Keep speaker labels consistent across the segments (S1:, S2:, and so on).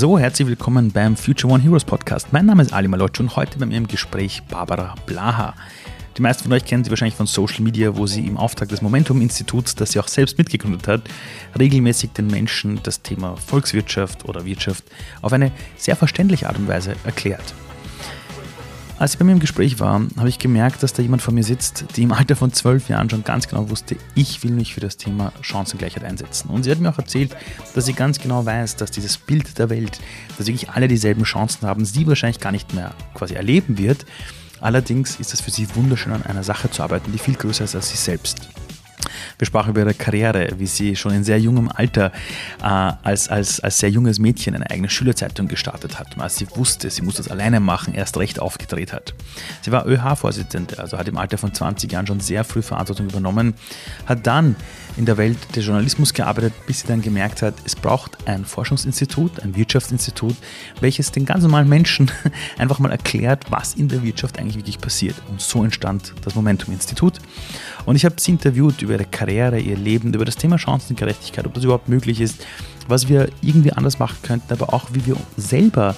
S1: So, herzlich willkommen beim Future One Heroes Podcast. Mein Name ist Ali Malotsch und heute bei mir im Gespräch Barbara Blaha. Die meisten von euch kennen sie wahrscheinlich von Social Media, wo sie im Auftrag des Momentum-Instituts, das sie auch selbst mitgegründet hat, regelmäßig den Menschen das Thema Volkswirtschaft oder Wirtschaft auf eine sehr verständliche Art und Weise erklärt. Als ich bei mir im Gespräch war, habe ich gemerkt, dass da jemand vor mir sitzt, die im Alter von zwölf Jahren schon ganz genau wusste, ich will mich für das Thema Chancengleichheit einsetzen. Und sie hat mir auch erzählt, dass sie ganz genau weiß, dass dieses Bild der Welt, dass wirklich alle dieselben Chancen haben, sie wahrscheinlich gar nicht mehr quasi erleben wird. Allerdings ist es für sie wunderschön, an einer Sache zu arbeiten, die viel größer ist als sie selbst. Wir sprachen über ihre Karriere, wie sie schon in sehr jungem Alter äh, als, als, als sehr junges Mädchen eine eigene Schülerzeitung gestartet hat. Und als sie wusste, sie muss das alleine machen, erst recht aufgedreht hat. Sie war ÖH-Vorsitzende, also hat im Alter von 20 Jahren schon sehr früh Verantwortung übernommen, hat dann in der Welt des Journalismus gearbeitet, bis sie dann gemerkt hat, es braucht ein Forschungsinstitut, ein Wirtschaftsinstitut, welches den ganz normalen Menschen einfach mal erklärt, was in der Wirtschaft eigentlich wirklich passiert. Und so entstand das Momentum-Institut. Und ich habe sie interviewt über ihre Karriere, ihr Leben, über das Thema Chancengerechtigkeit, ob das überhaupt möglich ist, was wir irgendwie anders machen könnten, aber auch wie wir selber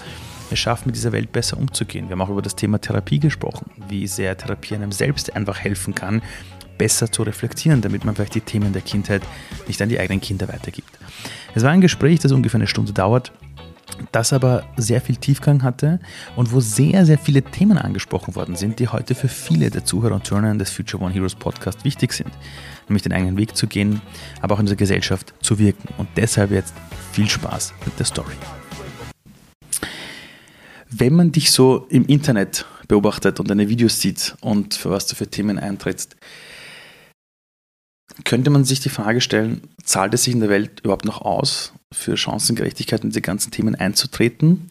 S1: es schaffen, mit dieser Welt besser umzugehen. Wir haben auch über das Thema Therapie gesprochen, wie sehr Therapie einem selbst einfach helfen kann, besser zu reflektieren, damit man vielleicht die Themen der Kindheit nicht an die eigenen Kinder weitergibt. Es war ein Gespräch, das ungefähr eine Stunde dauert das aber sehr viel Tiefgang hatte und wo sehr, sehr viele Themen angesprochen worden sind, die heute für viele der Zuhörer und Zuhörerinnen des Future One Heroes Podcast wichtig sind. Nämlich den eigenen Weg zu gehen, aber auch in dieser Gesellschaft zu wirken. Und deshalb jetzt viel Spaß mit der Story. Wenn man dich so im Internet beobachtet und deine Videos sieht und für was du für Themen eintrittst, könnte man sich die Frage stellen, zahlt es sich in der Welt überhaupt noch aus, für Chancengerechtigkeit und diese ganzen Themen einzutreten?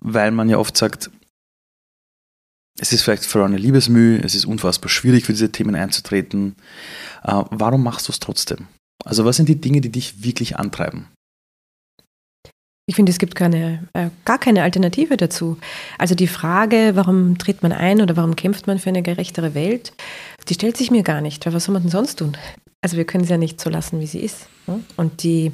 S1: Weil man ja oft sagt, es ist vielleicht für eine Liebesmühe, es ist unfassbar schwierig für diese Themen einzutreten. Äh, warum machst du es trotzdem? Also was sind die Dinge, die dich wirklich antreiben?
S2: Ich finde, es gibt keine, äh, gar keine Alternative dazu. Also die Frage, warum tritt man ein oder warum kämpft man für eine gerechtere Welt, die stellt sich mir gar nicht. Weil was soll man denn sonst tun? Also wir können sie ja nicht so lassen, wie sie ist. Ne? Und die,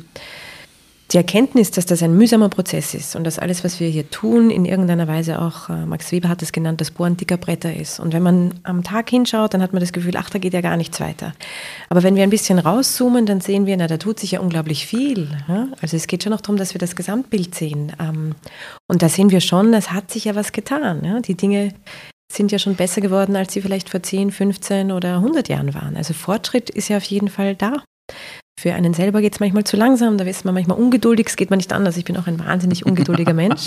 S2: die Erkenntnis, dass das ein mühsamer Prozess ist und dass alles, was wir hier tun, in irgendeiner Weise auch, äh, Max Weber hat es genannt, das Bohren dicker Bretter ist. Und wenn man am Tag hinschaut, dann hat man das Gefühl, ach, da geht ja gar nichts weiter. Aber wenn wir ein bisschen rauszoomen, dann sehen wir, na, da tut sich ja unglaublich viel. Ja? Also es geht schon noch darum, dass wir das Gesamtbild sehen. Ähm, und da sehen wir schon, es hat sich ja was getan. Die Dinge sind ja schon besser geworden, als sie vielleicht vor 10, 15 oder 100 Jahren waren. Also Fortschritt ist ja auf jeden Fall da. Für einen selber geht es manchmal zu langsam, da ist man manchmal ungeduldig, es geht man nicht anders. Ich bin auch ein wahnsinnig ungeduldiger Mensch.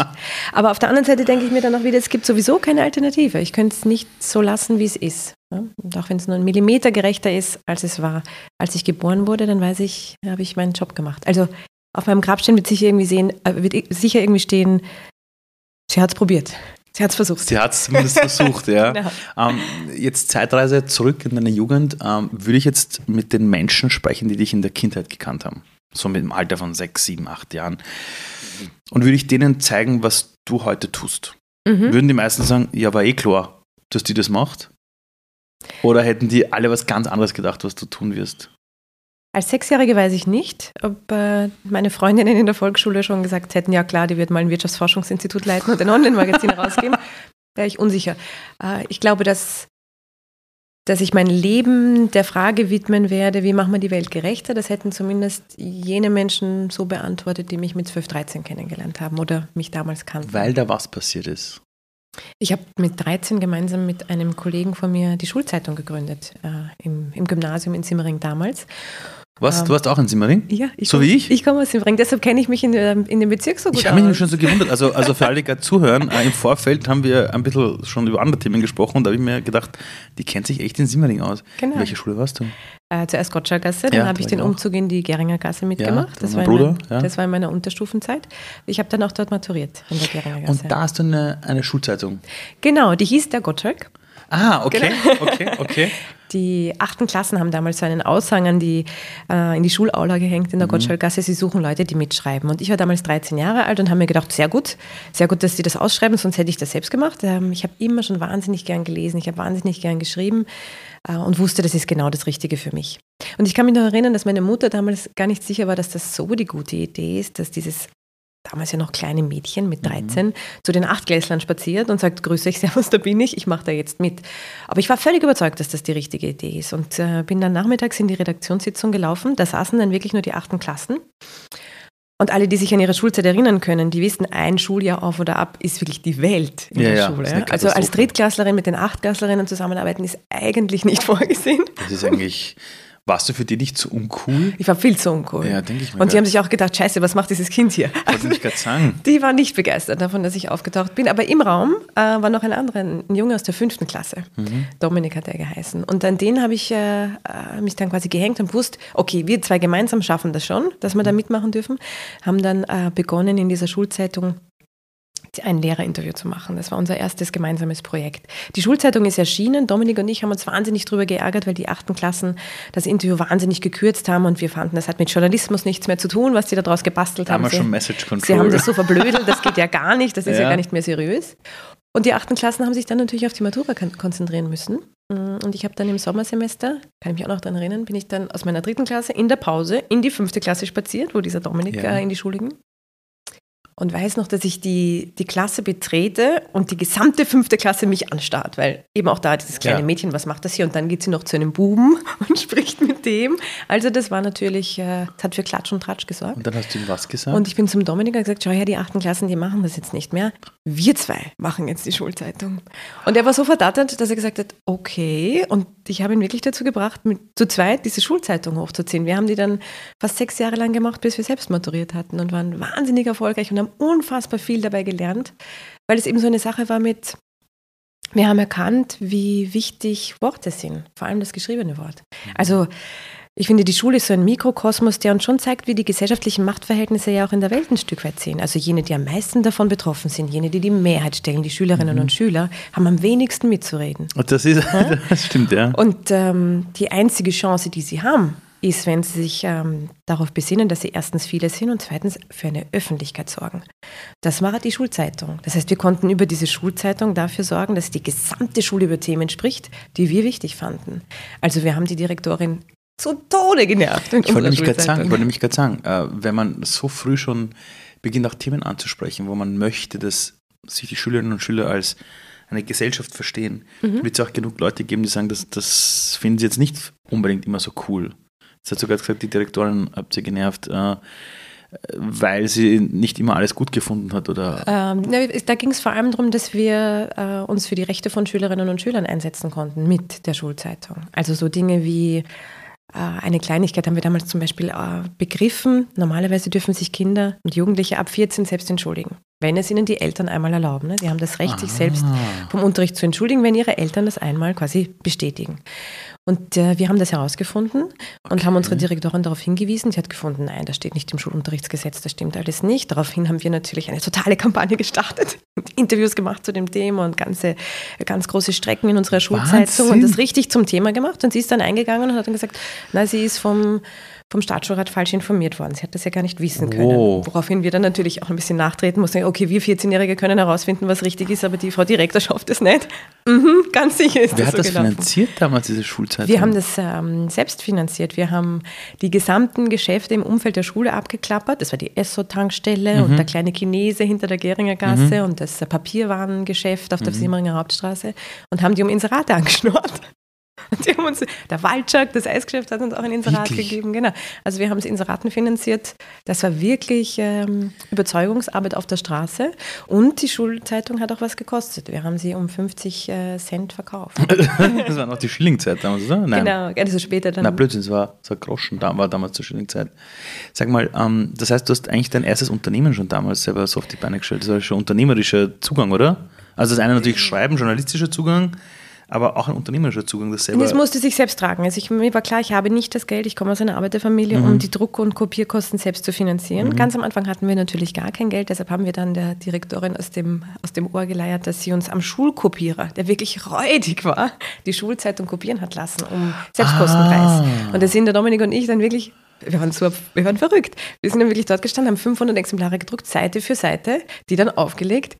S2: Aber auf der anderen Seite denke ich mir dann auch wieder, es gibt sowieso keine Alternative. Ich könnte es nicht so lassen, wie es ist. Und auch wenn es nur ein Millimeter gerechter ist, als es war. Als ich geboren wurde, dann weiß ich, habe ich meinen Job gemacht. Also auf meinem Grabstein wird sicher irgendwie sehen, äh, wird sicher irgendwie stehen, sie hat es probiert. Sie hat es versucht.
S1: Sie hat es zumindest versucht, ja. Genau. Ähm, jetzt Zeitreise zurück in deine Jugend. Ähm, würde ich jetzt mit den Menschen sprechen, die dich in der Kindheit gekannt haben? So mit dem Alter von sechs, sieben, acht Jahren. Und würde ich denen zeigen, was du heute tust? Mhm. Würden die meisten sagen, ja, war eh klar, dass die das macht? Oder hätten die alle was ganz anderes gedacht, was du tun wirst?
S2: Als Sechsjährige weiß ich nicht, ob äh, meine Freundinnen in der Volksschule schon gesagt hätten, ja klar, die wird mal ein Wirtschaftsforschungsinstitut leiten und ein Online-Magazin herausgeben. Wäre ich unsicher. Äh, ich glaube, dass, dass ich mein Leben der Frage widmen werde, wie machen wir die Welt gerechter, das hätten zumindest jene Menschen so beantwortet, die mich mit 12, 13 kennengelernt haben oder mich damals kannten.
S1: Weil da was passiert ist.
S2: Ich habe mit 13 gemeinsam mit einem Kollegen von mir die Schulzeitung gegründet, äh, im, im Gymnasium in Simmering damals.
S1: Was? Du warst auch in Simmering?
S2: Ja,
S1: ich so komm, wie ich?
S2: Ich komme aus Simmering, deshalb kenne ich mich in, in dem Bezirk so gut.
S1: Ich habe mich schon so gewundert. Also, also für alle, die gerade zuhören, äh, im Vorfeld haben wir ein bisschen schon über andere Themen gesprochen und da habe ich mir gedacht, die kennt sich echt in Simmering aus. Genau. In welcher Schule warst du?
S2: Äh, zuerst Gottschalkgasse, dann ja, habe ich den Umzug in die Geringer Gasse mitgemacht. Ja,
S1: das, war Bruder,
S2: mein, ja. das war in meiner Unterstufenzeit. Ich habe dann auch dort maturiert in der Geringer
S1: Gasse. Und da hast du eine, eine Schulzeitung?
S2: Genau, die hieß der Gottschalk.
S1: Ah, okay, genau. okay, okay.
S2: Die achten Klassen haben damals so einen Aushang an die, äh, in die Schulaula gehängt in der mhm. Gottschalkgasse. Sie suchen Leute, die mitschreiben. Und ich war damals 13 Jahre alt und habe mir gedacht, sehr gut, sehr gut, dass sie das ausschreiben, sonst hätte ich das selbst gemacht. Ähm, ich habe immer schon wahnsinnig gern gelesen, ich habe wahnsinnig gern geschrieben und wusste, das ist genau das Richtige für mich. Und ich kann mich noch erinnern, dass meine Mutter damals gar nicht sicher war, dass das so die gute Idee ist, dass dieses damals ja noch kleine Mädchen mit 13, mhm. zu den Achtklässlern spaziert und sagt, grüße euch, servus, da bin ich, ich mache da jetzt mit. Aber ich war völlig überzeugt, dass das die richtige Idee ist und äh, bin dann nachmittags in die Redaktionssitzung gelaufen. Da saßen dann wirklich nur die achten Klassen. Und alle, die sich an ihre Schulzeit erinnern können, die wissen, ein Schuljahr auf oder ab ist wirklich die Welt in
S1: ja,
S2: der
S1: ja,
S2: Schule. Also als Drittklässlerin mit den Achtklässlerinnen zusammenarbeiten ist eigentlich nicht vorgesehen.
S1: Das ist eigentlich warst du für die nicht zu uncool?
S2: Ich war viel zu uncool.
S1: Ja, denke ich
S2: mir. Und die haben sich auch gedacht, scheiße, was macht dieses Kind hier?
S1: Wollte ich gerade sagen.
S2: Die waren nicht begeistert davon, dass ich aufgetaucht bin. Aber im Raum äh, war noch ein anderer, ein Junge aus der fünften Klasse. Mhm. Dominik hat er geheißen. Und an den habe ich äh, äh, mich dann quasi gehängt und wusste, okay, wir zwei gemeinsam schaffen das schon, dass wir da mitmachen dürfen. Haben dann äh, begonnen in dieser Schulzeitung ein Lehrerinterview zu machen. Das war unser erstes gemeinsames Projekt. Die Schulzeitung ist erschienen. Dominik und ich haben uns wahnsinnig darüber geärgert, weil die achten Klassen das Interview wahnsinnig gekürzt haben und wir fanden, das hat mit Journalismus nichts mehr zu tun, was sie daraus gebastelt
S1: da
S2: haben.
S1: haben.
S2: Sie,
S1: schon Message Control.
S2: sie haben das so verblödelt, das geht ja gar nicht, das ist ja, ja gar nicht mehr seriös. Und die achten Klassen haben sich dann natürlich auf die Matura konzentrieren müssen. Und ich habe dann im Sommersemester, kann ich mich auch noch daran erinnern, bin ich dann aus meiner dritten Klasse in der Pause in die fünfte Klasse spaziert, wo dieser Dominik ja. in die Schule ging und weiß noch, dass ich die, die Klasse betrete und die gesamte fünfte Klasse mich anstarrt, weil eben auch da dieses kleine ja. Mädchen, was macht das hier? Und dann geht sie noch zu einem Buben und spricht mit dem. Also das war natürlich, äh, das hat für Klatsch und Tratsch gesorgt.
S1: Und dann hast du ihm was gesagt?
S2: Und ich bin zum Dominik und gesagt, schau her, die achten Klassen, die machen das jetzt nicht mehr. Wir zwei machen jetzt die Schulzeitung. Und er war so verdattert, dass er gesagt hat, okay. Und ich habe ihn wirklich dazu gebracht, mit, zu zweit diese Schulzeitung hochzuziehen. Wir haben die dann fast sechs Jahre lang gemacht, bis wir selbst maturiert hatten und waren wahnsinnig erfolgreich und haben unfassbar viel dabei gelernt, weil es eben so eine Sache war mit, wir haben erkannt, wie wichtig Worte sind, vor allem das geschriebene Wort. Also ich finde, die Schule ist so ein Mikrokosmos, der uns schon zeigt, wie die gesellschaftlichen Machtverhältnisse ja auch in der Welt ein Stück weit sind. Also jene, die am meisten davon betroffen sind, jene, die die Mehrheit stellen, die Schülerinnen mhm. und Schüler, haben am wenigsten mitzureden.
S1: Das, ist, das stimmt, ja.
S2: Und ähm, die einzige Chance, die sie haben, ist, wenn sie sich ähm, darauf besinnen, dass sie erstens viele sind und zweitens für eine Öffentlichkeit sorgen. Das war die Schulzeitung. Das heißt, wir konnten über diese Schulzeitung dafür sorgen, dass die gesamte Schule über Themen spricht, die wir wichtig fanden. Also wir haben die Direktorin zu Tode genervt.
S1: Ich wollte nämlich gerade sagen, wollte nämlich sagen äh, wenn man so früh schon beginnt, auch Themen anzusprechen, wo man möchte, dass sich die Schülerinnen und Schüler als eine Gesellschaft verstehen, mhm. wird es auch genug Leute geben, die sagen, das, das finden sie jetzt nicht unbedingt immer so cool. Es hat sogar gesagt, die Direktorin habt ihr genervt, äh, weil sie nicht immer alles gut gefunden hat, oder?
S2: Ähm, da ging es vor allem darum, dass wir äh, uns für die Rechte von Schülerinnen und Schülern einsetzen konnten mit der Schulzeitung. Also so Dinge wie äh, eine Kleinigkeit haben wir damals zum Beispiel äh, begriffen. Normalerweise dürfen sich Kinder und Jugendliche ab 14 selbst entschuldigen, wenn es ihnen die Eltern einmal erlauben. Ne? Sie haben das Recht, ah. sich selbst vom Unterricht zu entschuldigen, wenn ihre Eltern das einmal quasi bestätigen. Und äh, wir haben das herausgefunden und okay. haben unsere Direktorin darauf hingewiesen. Sie hat gefunden, nein, das steht nicht im Schulunterrichtsgesetz, das stimmt alles nicht. Daraufhin haben wir natürlich eine totale Kampagne gestartet, Interviews gemacht zu dem Thema und ganze, ganz große Strecken in unserer Schulzeitung und das richtig zum Thema gemacht. Und sie ist dann eingegangen und hat dann gesagt, na, sie ist vom vom Staatsschulrat falsch informiert worden. Sie hat das ja gar nicht wissen können. Oh. Woraufhin wir dann natürlich auch ein bisschen nachtreten mussten. Okay, wir 14-Jährige können herausfinden, was richtig ist, aber die Frau Direktor schafft es nicht. Mhm, ganz sicher ist
S1: Wer
S2: das
S1: hat so das
S2: gelaufen.
S1: finanziert damals, diese Schulzeit?
S2: Wir haben das ähm, selbst finanziert. Wir haben die gesamten Geschäfte im Umfeld der Schule abgeklappert. Das war die Esso-Tankstelle mhm. und der kleine Chinese hinter der Geringer Gasse mhm. und das Papierwarengeschäft auf der mhm. Simmeringer Hauptstraße und haben die um Inserate angeschnurrt. Die haben uns, der Waldschak, das Eisgeschäft, hat uns auch ein Inserat wirklich? gegeben. Genau. Also wir haben es Inseraten finanziert. Das war wirklich ähm, Überzeugungsarbeit auf der Straße. Und die Schulzeitung hat auch was gekostet. Wir haben sie um 50 äh, Cent verkauft.
S1: das war noch die Schillingzeit damals, oder?
S2: Nein. Genau, also später dann.
S1: Na Blödsinn, es war so ein Groschen, war damals zur Schillingzeit. Sag mal, ähm, das heißt, du hast eigentlich dein erstes Unternehmen schon damals selber so auf die Beine gestellt. Das war schon unternehmerischer Zugang, oder? Also das eine natürlich Schreiben, journalistischer Zugang aber auch ein unternehmerischer Zugang, das selber.
S2: Und es musste sich selbst tragen. Also ich, mir war klar, ich habe nicht das Geld, ich komme aus einer Arbeiterfamilie, mhm. um die Druck- und Kopierkosten selbst zu finanzieren. Mhm. Ganz am Anfang hatten wir natürlich gar kein Geld, deshalb haben wir dann der Direktorin aus dem, aus dem Ohr geleiert, dass sie uns am Schulkopierer, der wirklich räudig war, die Schulzeitung kopieren hat lassen, um Selbstkostenpreis. Ah. Und da sind der Dominik und ich dann wirklich wir waren, so, wir waren verrückt. Wir sind dann wirklich dort gestanden, haben 500 Exemplare gedruckt, Seite für Seite, die dann aufgelegt,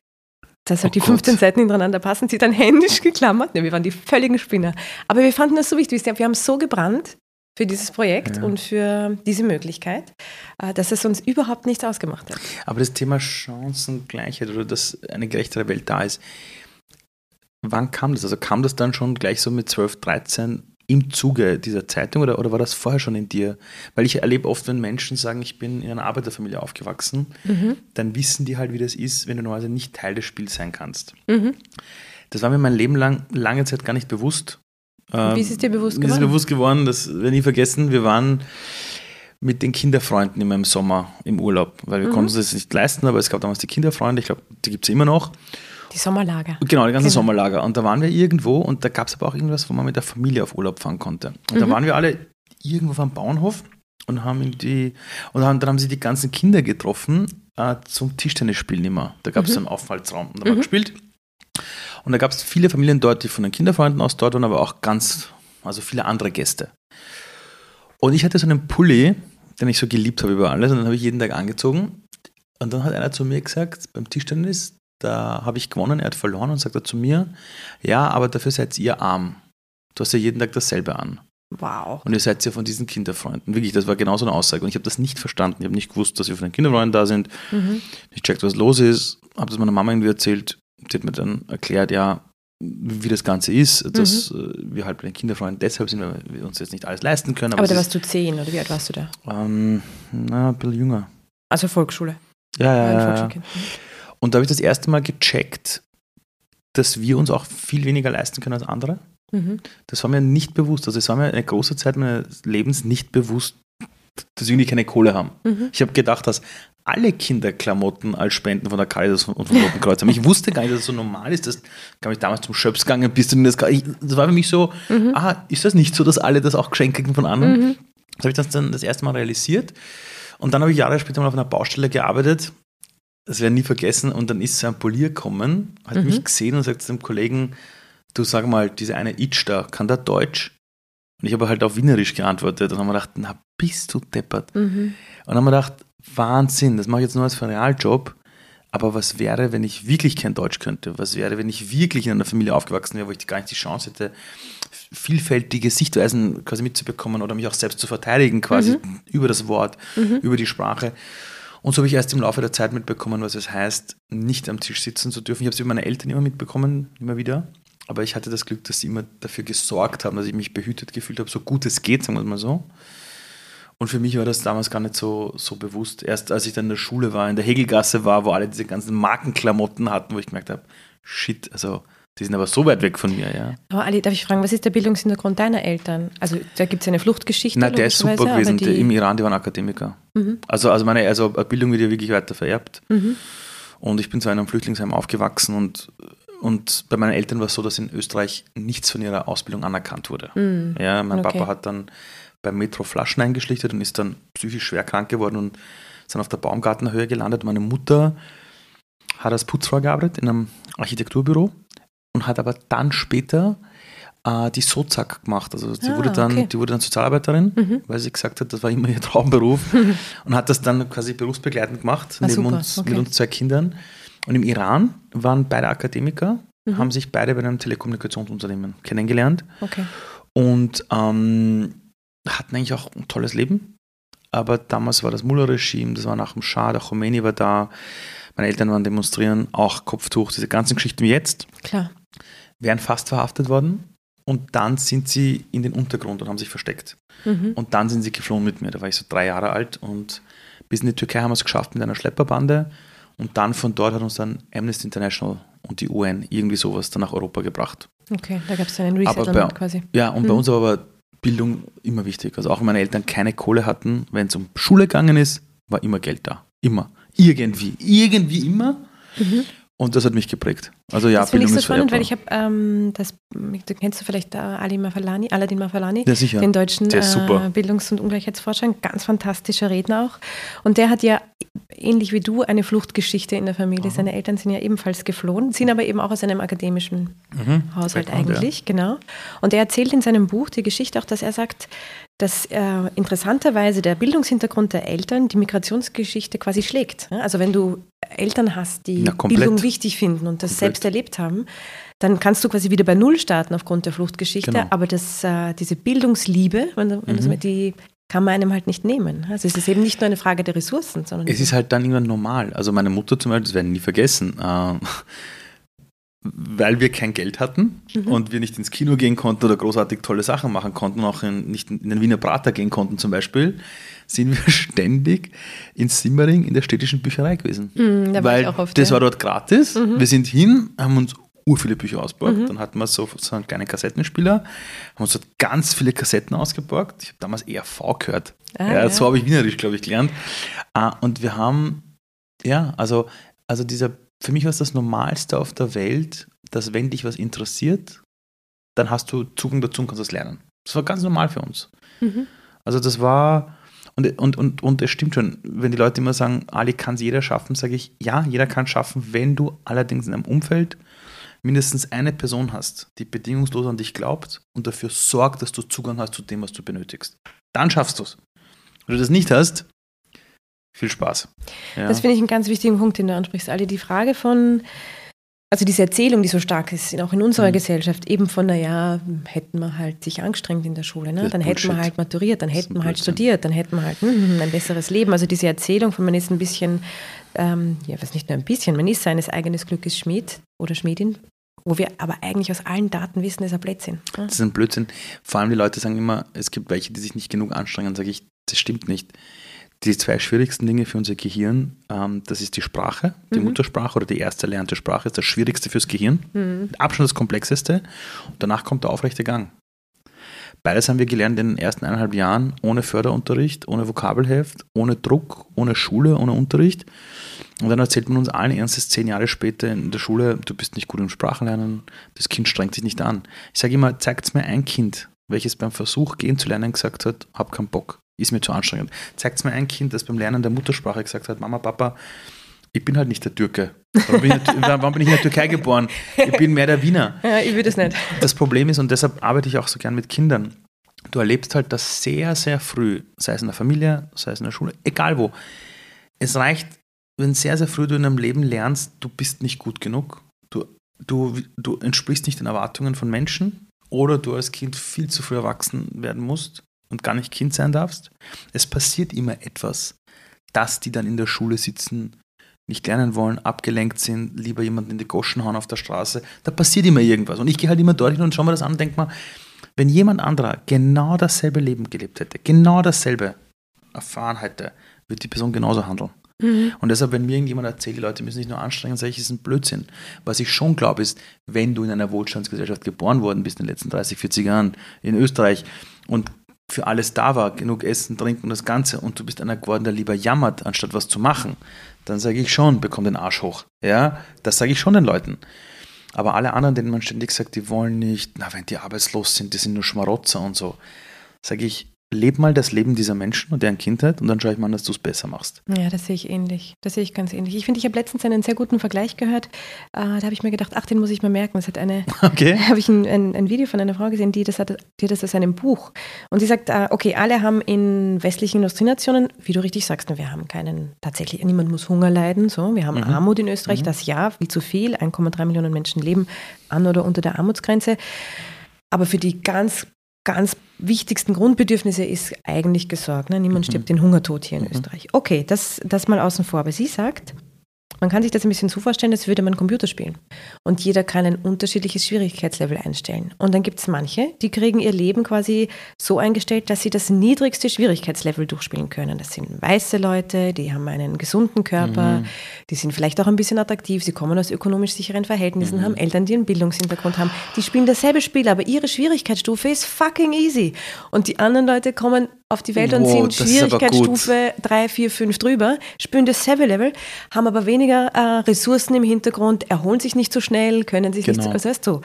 S2: dass halt oh die 15 Gott. Seiten hintereinander passen, sie dann händisch geklammert. Ja, wir waren die völligen Spinner. Aber wir fanden das so wichtig. Wir haben so gebrannt für dieses Projekt
S1: Ja.
S2: und für diese Möglichkeit, äh, dass es uns überhaupt nichts ausgemacht hat.
S1: Aber das Thema Chancengleichheit oder dass eine gerechtere Welt da ist, wann kam das? Also kam das dann schon gleich so mit 12, 13 im Zuge dieser Zeitung oder, oder war das vorher schon in dir? Weil ich erlebe oft, wenn Menschen sagen, ich bin in einer Arbeiterfamilie aufgewachsen, dann wissen die halt, wie das ist, wenn du normalerweise nicht Teil des Spiels sein kannst.
S2: Mhm.
S1: Das war mir mein Leben lang lange Zeit gar nicht bewusst. Ähm,
S2: Wie ist es dir bewusst
S1: Mir ist
S2: geworden?
S1: bewusst geworden, das werde ich nie vergessen, wir waren mit den Kinderfreunden immer im Sommer im Urlaub, weil
S2: Mhm.
S1: wir konnten uns das nicht leisten, aber es gab damals die Kinderfreunde, ich glaube, die gibt es immer noch.
S2: Die Sommerlager.
S1: Genau, die ganzen
S2: Genau.
S1: Sommerlager. Und da waren wir irgendwo und da gab es aber auch irgendwas, wo man mit der Familie auf Urlaub fahren konnte. Und
S2: Mhm.
S1: da waren wir alle irgendwo auf einem Bauernhof und haben irgendwie, und dann, dann haben sie die ganzen Kinder getroffen äh, zum Tischtennisspielen immer. Da gab es
S2: Mhm.
S1: so einen Aufenthaltsraum und da war gespielt. Und da gab es viele Familien dort, die von den Kinderfreunden aus dort waren, aber auch ganz, also viele andere Gäste. Und ich hatte so einen Pulli, den ich so geliebt habe über alles, und den habe ich jeden Tag angezogen. Und dann hat einer zu mir gesagt, beim Tischtennis, da habe ich gewonnen, er hat verloren und sagt er zu mir, ja, aber dafür seid ihr arm. Du hast ja jeden Tag dasselbe an.
S2: Wow.
S1: Und ihr seid ja von diesen Kinderfreunden. Wirklich, das war genau so eine Aussage. Und ich habe das nicht verstanden. Ich habe nicht gewusst, dass wir von den Kinderfreunden da sind.
S2: Mhm.
S1: Ich checkt, was los ist, habe das meiner Mama irgendwie erzählt. Sie hat mir dann erklärt, ja, wie das Ganze ist, dass
S2: Mhm.
S1: äh, wir halt bei den Kinderfreunden deshalb sind, weil wir uns jetzt nicht alles leisten können.
S2: Aber
S1: es
S2: da
S1: ist,
S2: warst du zehn oder wie alt warst du da?
S1: ähm, na, ein bisschen jünger.
S2: Also Volksschule.
S1: Ja, ja, ja, ja. Und da habe ich das erste Mal gecheckt, dass wir uns auch viel weniger leisten können als andere.
S2: Mhm.
S1: Das war mir nicht bewusst. Also es war mir eine große Zeit meines Lebens nicht bewusst, dass wir irgendwie keine Kohle haben.
S2: Mhm.
S1: Ich habe gedacht, dass alle Kinder Klamotten als Spenden von der Caritas und vom Roten Kreuz haben. Ich wusste gar nicht, dass es so normal ist. Das kam ich damals zum Schöps gegangen, bist du in das, ich, das war für mich so,
S2: Mhm.
S1: ah, ist das nicht so, dass alle das auch geschenkt kriegen von anderen?
S2: Mhm.
S1: Das habe ich das dann das erste Mal realisiert. Und dann habe ich Jahre später mal auf einer Baustelle gearbeitet. Das werde ich nie vergessen. Und dann ist so ein Polier gekommen, hat
S2: Mhm.
S1: mich gesehen und sagt zu dem Kollegen, du sag mal, diese eine Itch da, kann der Deutsch? Und ich habe halt auf Wienerisch geantwortet und haben wir gedacht, na bist du deppert.
S2: Mhm.
S1: Und dann haben wir gedacht, Wahnsinn, das mache ich jetzt nur als Realjob. Aber was wäre, wenn ich wirklich kein Deutsch könnte? Was wäre, wenn ich wirklich in einer Familie aufgewachsen wäre, wo ich gar nicht die Chance hätte, vielfältige Sichtweisen quasi mitzubekommen oder mich auch selbst zu verteidigen, quasi über das Wort, über die Sprache. Und so habe ich erst im Laufe der Zeit mitbekommen, was es heißt, nicht am Tisch sitzen zu dürfen. Ich habe es über meine Eltern immer mitbekommen, immer wieder. Aber ich hatte das Glück, dass sie immer dafür gesorgt haben, dass ich mich behütet gefühlt habe, so gut es geht, sagen wir mal so. Und für mich war das damals gar nicht so, so bewusst. Erst als ich dann in der Schule war, in der Hegelgasse war, wo alle diese ganzen Markenklamotten hatten, wo ich gemerkt habe, shit, also die sind aber so weit weg von mir, ja.
S2: Aber Ali, darf ich fragen, was ist der Bildungshintergrund deiner Eltern? Also da gibt es eine Fluchtgeschichte.
S1: Na, der ist super gewesen.
S2: die-
S1: Im Iran, die waren Akademiker.
S2: Mhm.
S1: Also, also meine also Bildung wird ja wirklich weiter vererbt.
S2: Mhm.
S1: Und ich bin zu einem Flüchtlingsheim aufgewachsen und, und bei meinen Eltern war es so, dass in Österreich nichts von ihrer Ausbildung anerkannt wurde.
S2: Mhm.
S1: Ja, mein
S2: Okay.
S1: Papa hat dann beim Metro Flaschen eingeschlichtet und ist dann psychisch schwer krank geworden und ist dann auf der Baumgartenhöhe gelandet. Meine Mutter hat als Putzfrau gearbeitet in einem Architekturbüro und hat aber dann später äh, die Sozak gemacht. Also sie
S2: Ah,
S1: wurde dann,
S2: okay.
S1: die wurde dann Sozialarbeiterin,
S2: Mhm.
S1: weil sie gesagt hat, das war immer ihr Traumberuf und hat das dann quasi berufsbegleitend gemacht,
S2: Ah,
S1: neben
S2: super,
S1: uns,
S2: okay.
S1: mit uns zwei Kindern. Und im Iran waren beide Akademiker,
S2: Mhm.
S1: haben sich beide bei einem Telekommunikationsunternehmen kennengelernt
S2: Okay.
S1: und ähm, hatten eigentlich auch ein tolles Leben. Aber damals war das Mullah-Regime, das war nach dem Schah, der Khomeini war da, meine Eltern waren demonstrieren, auch Kopftuch, diese ganzen Geschichten wie jetzt,
S2: Klar.
S1: Wären fast verhaftet worden. Und dann sind sie in den Untergrund und haben sich versteckt.
S2: Mhm.
S1: Und dann sind sie geflohen mit mir. Da war ich so drei Jahre alt und bis in die Türkei haben wir es geschafft mit einer Schlepperbande. Und dann von dort hat uns dann Amnesty International und die UN irgendwie sowas dann nach Europa gebracht.
S2: Okay, da gab es dann ein
S1: Aber
S2: Resettlement
S1: bei-
S2: quasi.
S1: Ja, und bei
S2: Mhm.
S1: uns war aber Bildung immer wichtig. Also auch wenn meine Eltern keine Kohle hatten, wenn es um Schule gegangen ist, war immer Geld da. Immer. Irgendwie. Irgendwie immer.
S2: Mhm.
S1: Und das hat mich geprägt. Also ja,
S2: das finde ich so spannend, weil ich habe, ähm, das, du kennst du vielleicht äh, Ali Mafalani, Aladin Mafalani,
S1: Ja, sicher.
S2: den deutschen äh, Bildungs- und Ungleichheitsforscher, ein ganz fantastischer Redner auch. Und der hat ja ähnlich wie du eine Fluchtgeschichte in der Familie. Seine Eltern sind ja ebenfalls geflohen, sind aber eben auch aus einem akademischen
S1: Mhm.
S2: Haushalt
S1: Background,
S2: eigentlich, genau. Und er erzählt in seinem Buch die Geschichte auch, dass er sagt, dass äh, interessanterweise der Bildungshintergrund der Eltern die Migrationsgeschichte quasi schlägt. Ja, Also wenn du Eltern hast, die
S1: komplett.
S2: Bildung wichtig finden und das
S1: Komplett.
S2: selbst erlebt haben, dann kannst du quasi wieder bei Null starten aufgrund der Fluchtgeschichte.
S1: Genau.
S2: Aber das, äh, diese Bildungsliebe, wenn wenn
S1: Mhm.
S2: die kann man einem halt nicht nehmen. Also es ist eben nicht nur eine Frage der Ressourcen, sondern
S1: Es ist halt dann irgendwann normal. Also meine Mutter zum Beispiel, das werden wir nie vergessen, äh, weil wir kein Geld hatten
S2: Mhm.
S1: und wir nicht ins Kino gehen konnten oder großartig tolle Sachen machen konnten, auch in, nicht in den Wiener Prater gehen konnten zum Beispiel, sind wir ständig in Simmering in der städtischen Bücherei gewesen.
S2: Mhm, da
S1: weil
S2: oft,
S1: das
S2: ja.
S1: war dort gratis. Wir sind hin, haben uns ur viele Bücher ausgeborgt.
S2: Mhm.
S1: Dann hatten wir so, so einen kleinen Kassettenspieler, haben uns dort ganz viele Kassetten ausgeborgt. Ich habe damals ERV gehört.
S2: Ah,
S1: ja,
S2: ja.
S1: So habe ich Wienerisch, glaube ich, gelernt. Ah, und wir haben, ja, also, also dieser, für mich war es das Normalste auf der Welt, dass wenn dich was interessiert, dann hast du Zugang dazu und kannst das lernen. Das war ganz normal für uns.
S2: Mhm.
S1: Also das war, und, und, und, und es stimmt schon, wenn die Leute immer sagen, Ali kann es jeder schaffen, sage ich, ja, jeder kann es schaffen, wenn du allerdings in einem Umfeld mindestens eine Person hast, die bedingungslos an dich glaubt und dafür sorgt, dass du Zugang hast zu dem, was du benötigst. Dann schaffst du es. Wenn du das nicht hast, viel Spaß. Ja.
S2: Das finde ich einen ganz wichtigen Punkt, den du ansprichst, Ali. Die Frage von, also diese Erzählung, die so stark ist, auch in unserer
S1: Mhm.
S2: Gesellschaft, eben von, naja, hätten wir halt sich angestrengt in der Schule, ne?
S1: Das
S2: dann hätten wir halt maturiert, dann
S1: Das
S2: hätten wir halt studiert, dann hätten wir halt hm, ein besseres Leben. Also diese Erzählung von man ist ein bisschen, ähm, ja, was nicht nur ein bisschen, man ist seines eigenen Glückes Schmied oder Schmiedin, wo wir aber eigentlich aus allen Daten wissen, ist ein Blödsinn. ne?
S1: Das ist ein Blödsinn. Vor allem die Leute sagen immer, es gibt welche, die sich nicht genug anstrengen. Sage ich, das stimmt nicht. Die zwei schwierigsten Dinge für unser Gehirn, ähm, das ist die Sprache, die
S2: Mhm.
S1: Muttersprache oder die erste erlernte Sprache, ist das Schwierigste fürs Gehirn.
S2: Mhm.
S1: Mit Abstand das Komplexeste. Und danach kommt der aufrechte Gang. Beides haben wir gelernt in den ersten eineinhalb Jahren, ohne Förderunterricht, ohne Vokabelheft, ohne Druck, ohne Schule, ohne Unterricht. Und dann erzählt man uns allen ernstes zehn Jahre später in der Schule, du bist nicht gut im Sprachenlernen, das Kind strengt sich nicht an. Ich sage immer, zeigt mir ein Kind, welches beim Versuch gehen zu lernen gesagt hat, hab keinen Bock, ist mir zu anstrengend. Zeigt mir ein Kind, das beim Lernen der Muttersprache gesagt hat, Mama, Papa, ich bin halt nicht der Türke. Warum bin ich, in der Tür- warum bin ich in der Türkei geboren? Ich bin mehr der Wiener.
S2: Ja, ich würde es nicht.
S1: Das Problem ist, und deshalb arbeite ich auch so gern mit Kindern, du erlebst halt das sehr, sehr früh, sei es in der Familie, sei es in der Schule, egal wo. Es reicht, wenn sehr, sehr früh du in deinem Leben lernst, du bist nicht gut genug, du, du, du entsprichst nicht den Erwartungen von Menschen oder du als Kind viel zu früh erwachsen werden musst und gar nicht Kind sein darfst. Es passiert immer etwas, dass die dann in der Schule sitzen, nicht lernen wollen, abgelenkt sind, lieber jemanden in die Goschen hauen auf der Straße. Da passiert immer irgendwas. Und ich gehe halt immer dorthin und schaue mir das an und denke mal, wenn jemand anderer genau dasselbe Leben gelebt hätte, genau dasselbe erfahren hätte, würde die Person genauso handeln.
S2: Mhm.
S1: Und deshalb, wenn mir irgendjemand erzählt, die Leute müssen sich nur anstrengen, sage ich, ist ein Blödsinn. Was ich schon glaube, ist, wenn du in einer Wohlstandsgesellschaft geboren worden bist in den letzten 30, 40 Jahren in Österreich und für alles da war, genug Essen, Trinken und das Ganze, und du bist einer geworden, der lieber jammert, anstatt was zu machen, dann sage ich schon, bekomm den Arsch hoch. Ja, das sage ich schon den Leuten. Aber alle anderen, denen man ständig sagt, die wollen nicht, na, wenn die arbeitslos sind, die sind nur Schmarotzer und so, sage ich, leb mal das Leben dieser Menschen und deren Kindheit und dann schaue ich mal an, dass du es besser machst.
S2: Ja, das sehe ich ähnlich. Das sehe ich ganz ähnlich. Ich finde, ich habe letztens einen sehr guten Vergleich gehört. Äh, da habe ich mir gedacht, ach, den muss ich mal merken. Das hat eine,
S1: Okay?
S2: da habe ich ein, ein, ein Video von einer Frau gesehen, die das hat, die das aus einem Buch. Und sie sagt, äh, okay, alle haben in westlichen Industrienationen, wie du richtig sagst, wir haben keinen, tatsächlich, niemand muss Hunger leiden. So, wir haben
S1: Mhm.
S2: Armut in Österreich, das ja, viel zu viel. 1,3 Millionen Menschen leben an oder unter der Armutsgrenze. Aber für die ganz, ganz wichtigsten Grundbedürfnisse ist eigentlich gesorgt. Ne? Niemand
S1: Mhm.
S2: stirbt den Hungertod hier in
S1: Mhm.
S2: Österreich. Okay, das, das mal außen vor. Aber sie sagt, man kann sich das ein bisschen so vorstellen, als würde man Computer spielen. Und jeder kann ein unterschiedliches Schwierigkeitslevel einstellen. Und dann gibt es manche, die kriegen ihr Leben quasi so eingestellt, dass sie das niedrigste Schwierigkeitslevel durchspielen können. Das sind weiße Leute, die haben einen gesunden Körper,
S1: Mhm.
S2: die sind vielleicht auch ein bisschen attraktiv, sie kommen aus ökonomisch sicheren Verhältnissen, haben Eltern, die einen Bildungshintergrund haben. Die spielen dasselbe Spiel, aber ihre Schwierigkeitsstufe ist fucking easy. Und die anderen Leute kommen auf die Welt und
S1: Wow,
S2: sind
S1: aber gut.
S2: Schwierigkeitsstufe 3, 4, 5 drüber, spielen dasselbe Level, haben aber weniger äh, Ressourcen im Hintergrund, erholen sich nicht so schnell, können sich nicht
S1: Genau.
S2: so, also weißt du,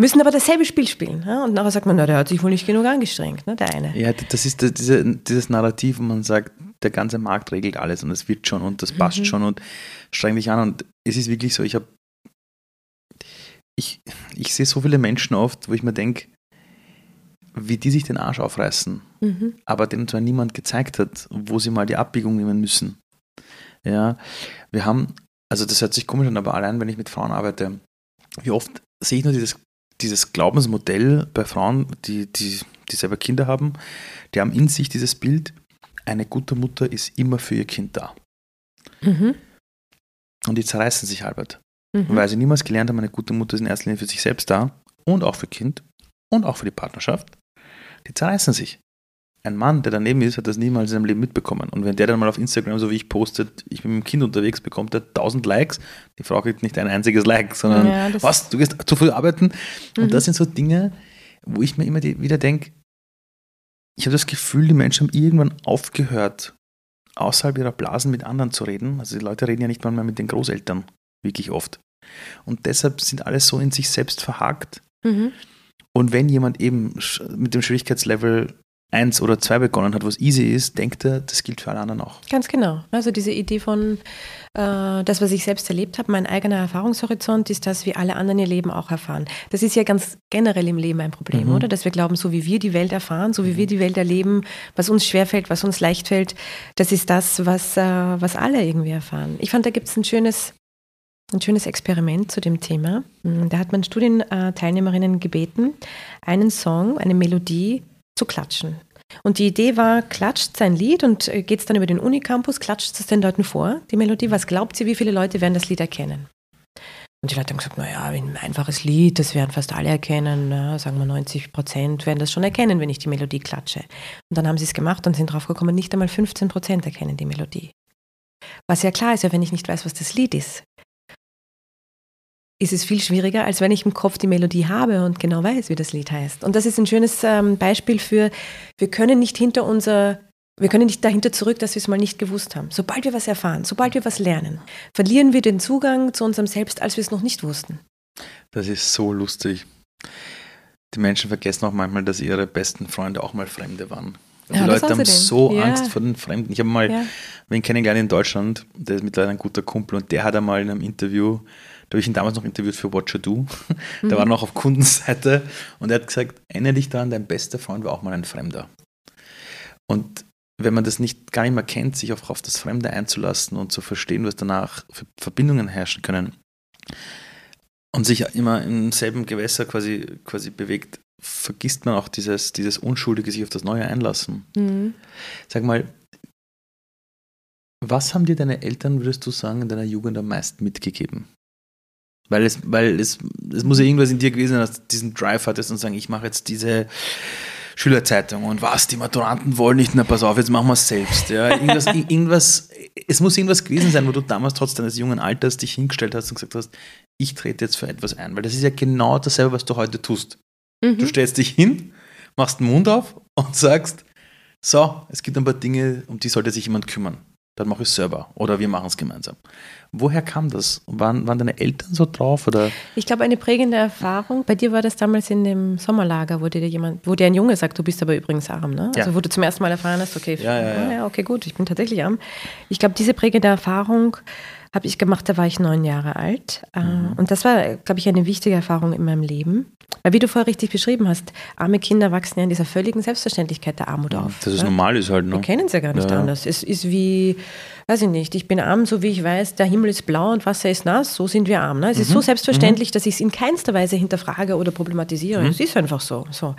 S2: müssen aber dasselbe Spiel spielen. Ja? Und nachher sagt man, na, der hat sich wohl nicht genug angestrengt, ne, der eine.
S1: Ja, das ist das- diese, dieses Narrativ, wo man sagt, der ganze Markt regelt alles und es wird schon und das passt
S2: Mhm.
S1: schon und streng dich an. Und es ist wirklich so, ich habe, ich, ich sehe so viele Menschen oft, wo ich mir denke, wie die sich den Arsch aufreißen,
S2: Mhm.
S1: aber denen zwar niemand gezeigt hat, wo sie mal die Abbiegung nehmen müssen. Ja, wir haben, also das hört sich komisch an, aber allein wenn ich mit Frauen arbeite, wie oft sehe ich nur dieses, dieses Glaubensmodell bei Frauen, die, die, die selber Kinder haben, die haben in sich dieses Bild, eine gute Mutter ist immer für ihr Kind da.
S2: Mhm.
S1: Und die zerreißen sich halbert.
S2: Mhm.
S1: Weil sie niemals gelernt haben, eine gute Mutter ist in erster Linie für sich selbst da und auch für Kind und auch für die Partnerschaft. Die zerreißen sich. Ein Mann, der daneben ist, hat das niemals in seinem Leben mitbekommen. Und wenn der dann mal auf Instagram, so wie ich postet, ich bin mit dem Kind unterwegs, bekommt er 1000 Likes. Die Frau kriegt nicht ein einziges Like, sondern
S2: Ja,
S1: was, du gehst zu früh arbeiten? Und
S2: Mhm.
S1: das sind so Dinge, wo ich mir immer die, wieder denke, ich habe das Gefühl, die Menschen haben irgendwann aufgehört, außerhalb ihrer Blasen mit anderen zu reden. Also die Leute reden ja nicht mal mehr mit den Großeltern, wirklich oft. Und deshalb sind alle so in sich selbst verhakt.
S2: Mhm.
S1: Und wenn jemand eben mit dem Schwierigkeitslevel 1 oder 2 begonnen hat, was easy ist, denkt er, das gilt für alle anderen auch.
S2: Ganz genau. Also diese Idee von äh, das, was ich selbst erlebt habe, mein eigener Erfahrungshorizont ist das, wie alle anderen ihr Leben auch erfahren. Das ist ja ganz generell im Leben ein Problem,
S1: Mhm.
S2: oder? Dass wir glauben, so wie wir die Welt erfahren, so wie wir die Welt erleben, was uns schwerfällt, was uns leicht fällt, das ist das, was, äh, was alle irgendwie erfahren. Ich fand, da gibt es ein schönes, ein schönes Experiment zu dem Thema. Mm, Da hat man Studienteilnehmerinnen gebeten, einen Song, eine Melodie zu klatschen. Und die Idee war, klatscht sein Lied und geht es dann über den Unicampus, klatscht es den Leuten vor, die Melodie. Was glaubt sie, wie viele Leute werden das Lied erkennen? Und die Leute haben gesagt, naja, ein einfaches Lied, das werden fast alle erkennen. Na, sagen wir 90 Prozent werden das schon erkennen, wenn ich die Melodie klatsche. Und dann haben sie es gemacht und sind draufgekommen, nicht einmal 15 Prozent erkennen die Melodie. Was ja klar ist, ja, wenn ich nicht weiß, was das Lied ist, ist es viel schwieriger, als wenn ich im Kopf die Melodie habe und genau weiß, wie das Lied heißt. Und das ist ein schönes ähm, Beispiel für, wir können nicht hinter unser, wir können nicht dahinter zurück, dass wir es mal nicht gewusst haben. Sobald wir was erfahren, sobald wir was lernen, verlieren wir den Zugang zu unserem Selbst, als wir es noch nicht wussten.
S1: Das ist so lustig. Die Menschen vergessen auch manchmal, dass ihre besten Freunde auch mal Fremde waren. Die
S2: Ja,
S1: Leute haben so
S2: Ja.
S1: Angst vor den Fremden. Ich habe mal
S2: Ja.
S1: wen kennengelernt in Deutschland, der ist mittlerweile ein guter Kumpel und der hat einmal in einem Interview, da habe ich ihn damals noch interviewt für Watcher Do,
S2: Mhm.
S1: der war noch auf Kundenseite und er hat gesagt, erinnere dich daran, dein bester Freund war auch mal ein Fremder. Und wenn man das nicht gar nicht mehr kennt, sich auch auf das Fremde einzulassen und zu verstehen, was danach für Verbindungen herrschen können und sich immer im selben Gewässer quasi, quasi bewegt, vergisst man auch dieses, dieses unschuldige sich auf das Neue einlassen.
S2: Mhm.
S1: Sag mal, was haben dir deine Eltern, würdest du sagen, in deiner Jugend am meisten mitgegeben? Weil es, weil es, es muss ja irgendwas in dir gewesen sein, dass du diesen Drive hattest und sagen, ich mache jetzt diese Schülerzeitung und was, die Maturanten wollen nicht, na pass auf, jetzt machen wir es selbst. Ja, irgendwas, irgendwas, es muss irgendwas gewesen sein, wo du damals trotz deines jungen Alters dich hingestellt hast und gesagt hast, ich trete jetzt für etwas ein. Weil das ist ja genau dasselbe, was du heute tust. Du
S2: Mhm.
S1: stellst dich hin, machst den Mund auf und sagst, so, es gibt ein paar Dinge, um die sollte sich jemand kümmern. Dann mache ich es selber oder wir machen es gemeinsam. Woher kam das? Waren, waren deine Eltern so drauf? Oder?
S2: Ich glaube, eine prägende Erfahrung, bei dir war das damals in dem Sommerlager, wo dir jemand, wo dir ein Junge sagt, du bist aber übrigens arm, ne?
S1: Ja.
S2: Also wo du zum ersten Mal erfahren hast, okay,
S1: Ja, ja, ja.
S2: okay, gut, ich bin tatsächlich arm. Ich glaube, diese prägende Erfahrung habe ich gemacht, da war ich neun Jahre alt. Äh,
S1: Mhm.
S2: Und das war, glaube ich, eine wichtige Erfahrung in meinem Leben. Weil wie du vorher richtig beschrieben hast, arme Kinder wachsen ja in dieser völligen Selbstverständlichkeit der Armut auf.
S1: Dass es
S2: ne?
S1: normal ist halt,
S2: Wir
S1: ne?
S2: kennen es ja gar nicht
S1: Ja.
S2: anders. Es ist wie, weiß ich nicht, ich bin arm, so wie ich weiß, der Himmel ist blau und Wasser ist nass, so sind wir arm. Ne? Es ist
S1: Mhm.
S2: so selbstverständlich, dass ich es in keinster Weise hinterfrage oder problematisiere.
S1: Mhm.
S2: Es ist einfach so. so.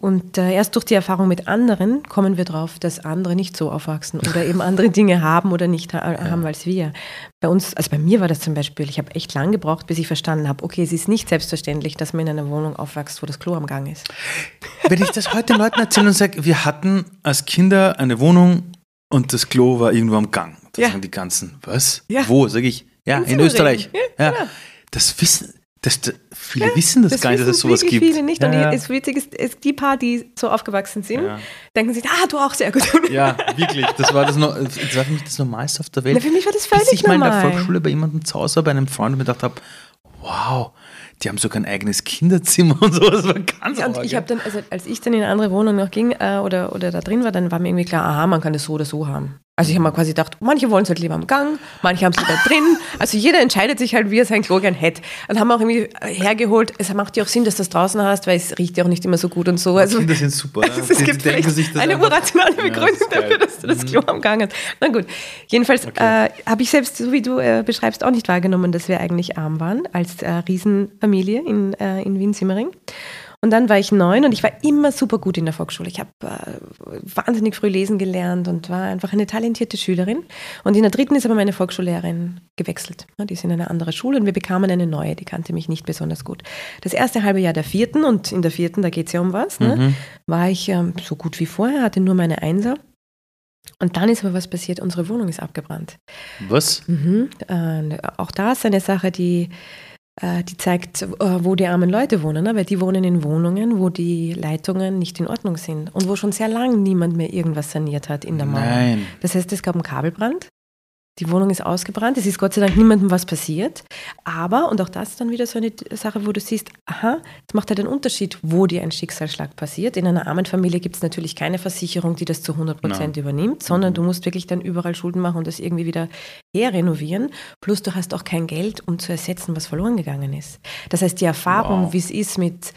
S2: Und äh, erst durch die Erfahrung mit anderen kommen wir drauf, dass andere nicht so aufwachsen oder eben andere Dinge haben oder nicht ha haben als wir. Bei uns, also bei mir war das zum Beispiel, ich habe echt lang gebraucht, bis ich verstanden habe, okay, es ist nicht selbstverständlich, dass man in einer Wohnung aufwächst, wo das Klo am Gang ist.
S1: Wenn ich das heute Leuten erzähle und sage, wir hatten als Kinder eine Wohnung und das Klo war irgendwo am Gang. Da
S2: Ja.
S1: sagen die ganzen, was?
S2: Ja.
S1: Wo? Sag ich, ja, in,
S2: Thüringen.
S1: Österreich.
S2: Ja,
S1: Ja, Das wissen, das, das, viele wissen das, gar nicht, dass es sowas gibt.
S2: viele nicht.
S1: Ja,
S2: und
S1: ja.
S2: die, es witzig ist, es, die paar, die so aufgewachsen sind,
S1: Ja.
S2: denken sich, ah, du auch sehr gut.
S1: Ja, wirklich. Das war, das, no- das war für mich das Normalste auf der Welt.
S2: Na, für mich war das
S1: Bis
S2: völlig
S1: ich mal in der
S2: normal.
S1: Volksschule bei jemandem zu Hause war, bei einem Freund und mir gedacht habe, wow, die haben sogar ein eigenes Kinderzimmer und so. Das war ganz
S2: Ja, und
S1: arg,
S2: ich
S1: ja.
S2: habe dann, also als ich dann in eine andere Wohnung noch ging äh, oder, oder da drin war, dann war mir irgendwie klar, aha, man kann das so oder so haben. Also ich habe mir quasi gedacht, manche wollen es halt lieber am Gang, manche haben es lieber drin. Also jeder entscheidet sich halt, wie er sein Klo gern hätte. Dann haben wir auch irgendwie hergeholt, es macht ja auch Sinn, dass du das draußen hast, weil es riecht ja auch nicht immer so gut und so. Also,
S1: Kinder sind super.
S2: Also es gibt eine urrationale Begründung
S1: ja,
S2: dafür, dass du das Klo am Gang hast. Na gut, jedenfalls
S1: Okay.
S2: äh, habe ich selbst, so wie du äh, beschreibst, auch nicht wahrgenommen, dass wir eigentlich arm waren als äh, Riesenfamilie in, äh, in Wien-Simmering. Und dann war ich neun und ich war immer super gut in der Volksschule. Ich habe äh, wahnsinnig früh lesen gelernt und war einfach eine talentierte Schülerin. Und in der dritten ist aber meine Volksschullehrerin gewechselt. Ja, Die ist in eine andere Schule und wir bekamen eine neue, die kannte mich nicht besonders gut. Das erste halbe Jahr der vierten, und in der vierten, da geht es ja um was, ne, war ich ähm, so gut wie vorher, hatte nur meine Einser. Und dann ist aber was passiert, unsere Wohnung ist abgebrannt.
S1: Was?
S2: Mhm. Äh, auch da ist eine Sache, die, die zeigt, äh, wo die armen Leute wohnen, ne? weil die wohnen in Wohnungen, wo die Leitungen nicht in Ordnung sind und wo schon sehr lange niemand mehr irgendwas saniert hat in der Mauer.
S1: Nein.
S2: Das heißt, es gab einen Kabelbrand. Die Wohnung ist ausgebrannt. Es ist Gott sei Dank niemandem was passiert. Aber, und auch das ist dann wieder so eine Sache, wo du siehst, aha, es macht halt einen Unterschied, wo dir ein Schicksalsschlag passiert. In einer armen Familie gibt es natürlich keine Versicherung, die das zu 100 Prozent übernimmt, sondern du musst wirklich dann überall Schulden machen und das irgendwie wieder herrenovieren. Plus du hast auch kein Geld, um zu ersetzen, was verloren gegangen ist. Das heißt, die Erfahrung,
S1: Wow.
S2: wie es ist mit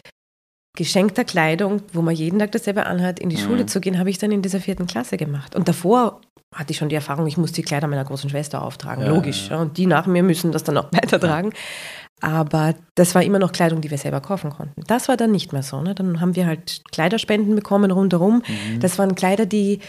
S2: geschenkter Kleidung, wo man jeden Tag dasselbe anhat, in die Schule zu gehen, habe ich dann in dieser vierten Klasse gemacht. Und davor hatte ich schon die Erfahrung, ich muss die Kleider meiner großen Schwester auftragen,
S1: Ja,
S2: logisch. Ja. Und die nach mir müssen das dann auch weitertragen. Aber das war immer noch Kleidung, die wir selber kaufen konnten. Das war dann nicht mehr so. Ne? Dann haben wir halt Kleiderspenden bekommen rundherum. Das waren Kleider, die,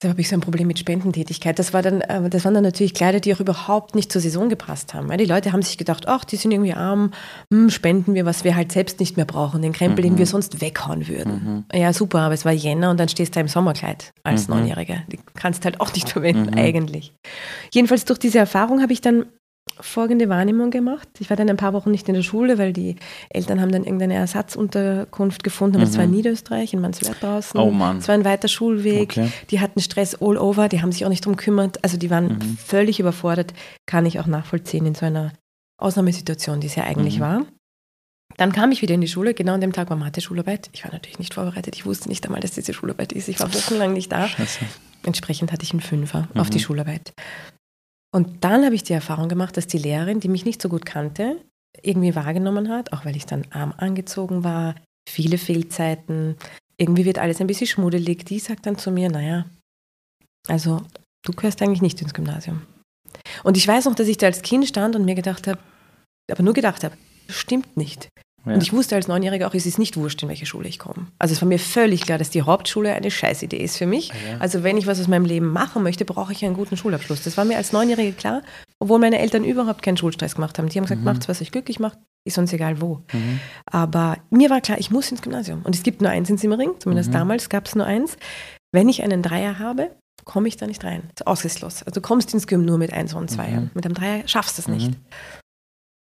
S2: da habe ich so ein Problem mit Spendentätigkeit. Das, war dann, äh, das waren dann natürlich Kleider, die auch überhaupt nicht zur Saison gepasst haben. Weil die Leute haben sich gedacht, ach, die sind irgendwie arm, hm, spenden wir, was wir halt selbst nicht mehr brauchen, den Krempel, den wir sonst weghauen würden. Ja, super, aber es war Jänner und dann stehst du im Sommerkleid als Neunjährige. Die kannst halt auch nicht verwenden, eigentlich. Jedenfalls durch diese Erfahrung habe ich dann folgende Wahrnehmung gemacht. Ich war dann ein paar Wochen nicht in der Schule, weil die Eltern haben dann irgendeine Ersatzunterkunft gefunden, aber es war in Niederösterreich, in Manswerk draußen.
S1: Oh Mann.
S2: Es war ein weiter Schulweg.
S1: Okay.
S2: Die hatten Stress all over, die haben sich auch nicht drum gekümmert. Also die waren völlig überfordert, kann ich auch nachvollziehen in so einer Ausnahmesituation, die es ja eigentlich war. Dann kam ich wieder in die Schule, genau an dem Tag war Mathe-Schularbeit. Ich war natürlich nicht vorbereitet, ich wusste nicht einmal, dass diese Schularbeit ist. Ich war wochenlang nicht da.
S1: Scheiße.
S2: Entsprechend hatte ich einen Fünfer auf die Schularbeit. Und dann habe ich die Erfahrung gemacht, dass die Lehrerin, die mich nicht so gut kannte, irgendwie wahrgenommen hat, auch weil ich dann arm angezogen war, viele Fehlzeiten, irgendwie wird alles ein bisschen schmuddelig. Die sagt dann zu mir, naja, also du gehörst eigentlich nicht ins Gymnasium. Und ich weiß noch, dass ich da als Kind stand und mir gedacht habe, aber nur gedacht habe, stimmt nicht.
S1: Ja.
S2: Und ich wusste als Neunjähriger auch, es ist nicht wurscht, in welche Schule ich komme. Also es war mir völlig klar, dass die Hauptschule eine Scheißidee ist für mich.
S1: Ja.
S2: Also wenn ich was aus meinem Leben machen möchte, brauche ich einen guten Schulabschluss. Das war mir als Neunjährige klar, obwohl meine Eltern überhaupt keinen Schulstress gemacht haben. Die haben gesagt, macht's, was euch glücklich macht, ist uns egal wo. Aber mir war klar, ich muss ins Gymnasium. Und es gibt nur eins in Simmering, zumindest damals gab es nur eins. Wenn ich einen Dreier habe, komme ich da nicht rein. Das ist aussichtslos. Also du kommst ins Gym nur mit eins und zwei. Mit einem Dreier schaffst du es nicht.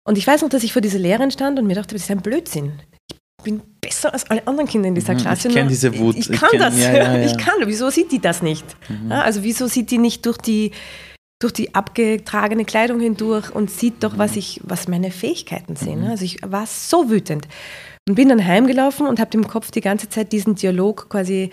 S2: Und ich weiß noch, dass ich vor dieser Lehrerin stand und mir dachte, das ist ein Blödsinn. Ich bin besser als alle anderen Kinder in dieser
S1: Mhm,
S2: Klasse.
S1: ich kenn
S2: nur-
S1: diese Wut.
S2: Ich,
S1: Ich
S2: kann
S1: kenn-
S2: das.
S1: ja, ja, ja.
S2: Ich kann. Wieso sieht die das nicht? Ja, also wieso sieht die nicht durch die durch die abgetragene Kleidung hindurch und sieht doch, was ich, was meine Fähigkeiten sind. Also ich war so wütend und bin dann heimgelaufen und habe im Kopf die ganze Zeit diesen Dialog quasi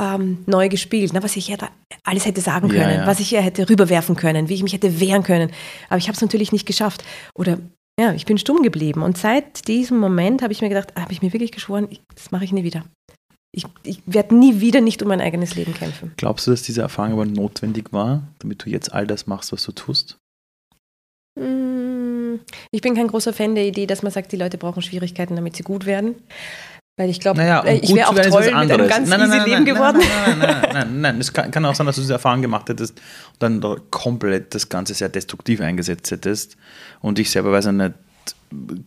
S2: ähm, neu gespielt, ne, was ich ja da alles hätte sagen
S1: Ja,
S2: können,
S1: ja.
S2: was ich ja hätte rüberwerfen können, wie ich mich hätte wehren können. Aber ich habe es natürlich nicht geschafft. Oder ja, ich bin stumm geblieben. Und seit diesem Moment habe ich mir gedacht, habe ich mir wirklich geschworen, ich, das mache ich nie wieder. Ich, ich werde nie wieder nicht um mein eigenes Leben kämpfen.
S1: Glaubst du, dass diese Erfahrung aber notwendig war, damit du jetzt all das machst, was du tust?
S2: Mm, Ich bin kein großer Fan der Idee, dass man sagt, die Leute brauchen Schwierigkeiten, damit sie gut werden. Weil ich glaube,
S1: Naja, um
S2: äh, ich wäre auch toll mit einem ganz
S1: Nein, nein, nein,
S2: Leben
S1: nein,
S2: geworden.
S1: Nein, nein, nein, nein, nein. Es kann, kann auch sein, dass du diese Erfahrung gemacht hättest und dann da komplett das Ganze sehr destruktiv eingesetzt hättest und dich selber, weiß ich nicht,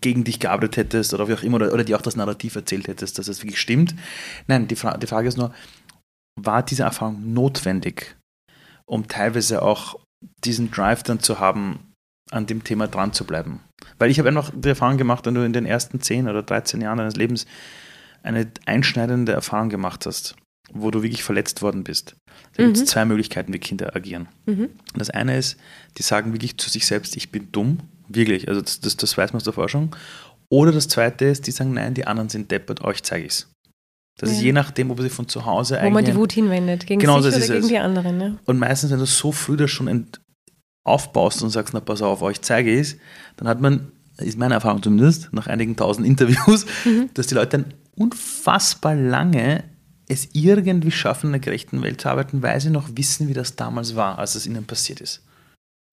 S1: gegen dich gearbeitet hättest oder wie auch immer, oder, oder dir auch das Narrativ erzählt hättest, dass es wirklich stimmt. Nein, die, Fra die Frage ist nur, war diese Erfahrung notwendig, um teilweise auch diesen Drive dann zu haben, an dem Thema dran zu bleiben? Weil ich habe einfach die Erfahrung gemacht, wenn du in den ersten 10 oder 13 Jahren deines Lebens eine einschneidende Erfahrung gemacht hast, wo du wirklich verletzt worden bist. Da gibt es zwei Möglichkeiten, wie Kinder agieren.
S2: Mhm.
S1: Das eine ist, die sagen wirklich zu sich selbst, ich bin dumm, wirklich, also das, das, das weiß man aus der Forschung. Oder das zweite ist, die sagen, nein, die anderen sind deppert, euch zeige ich's. Das ja. ist je nachdem, ob sie von zu Hause
S2: Wo man die Wut hinwendet, gegen
S1: genau,
S2: sich
S1: oder
S2: gegen es. die anderen. Ne?
S1: Und meistens, wenn du so früh das schon aufbaust und sagst, na pass auf, euch zeige ich es, dann hat man, ist meine Erfahrung zumindest, nach einigen tausend Interviews, mhm. dass die Leute dann unfassbar lange es irgendwie schaffen, in einer gerechten Welt zu arbeiten, weil sie noch wissen, wie das damals war, als es ihnen passiert ist.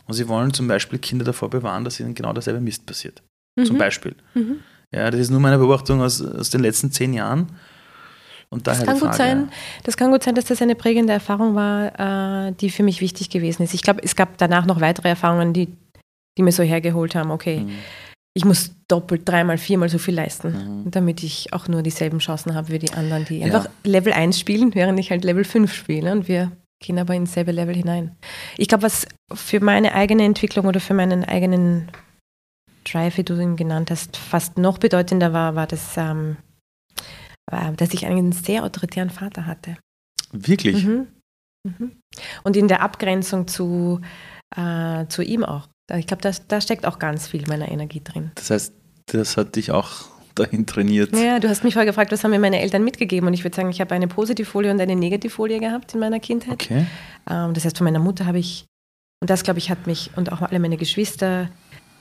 S1: Und sie wollen zum Beispiel Kinder davor bewahren, dass ihnen genau dasselbe Mist passiert. Mhm. Zum Beispiel. Mhm. Ja, das ist nur meine Beobachtung aus, aus den letzten zehn Jahren. Und daher
S2: das, kann Frage, gut sein, das kann gut sein, dass das eine prägende Erfahrung war, äh, die für mich wichtig gewesen ist. Ich glaube, es gab danach noch weitere Erfahrungen, die, die mir so hergeholt haben, okay, mhm. Ich muss doppelt, dreimal, viermal so viel leisten, mhm. damit ich auch nur dieselben Chancen habe wie die anderen, die ja. einfach Level 1 spielen, während ich halt Level 5 spiele. Und wir gehen aber ins selbe Level hinein. Ich glaube, was für meine eigene Entwicklung oder für meinen eigenen Drive, wie du ihn genannt hast, fast noch bedeutender war, war das, ähm, dass ich einen sehr autoritären Vater hatte.
S1: Wirklich? Mhm.
S2: Mhm. Und in der Abgrenzung zu, äh, zu ihm auch. Ich glaube, da, steckt auch ganz viel meiner Energie drin.
S1: Das heißt, das hat dich auch dahin trainiert.
S2: Ja, du hast mich vorher gefragt, was haben mir meine Eltern mitgegeben? Und ich würde sagen, ich habe eine Positivfolie und eine Negativfolie gehabt in meiner Kindheit.
S1: Okay.
S2: Ähm, das heißt, von meiner Mutter habe ich, und das glaube ich, hat mich und auch alle meine Geschwister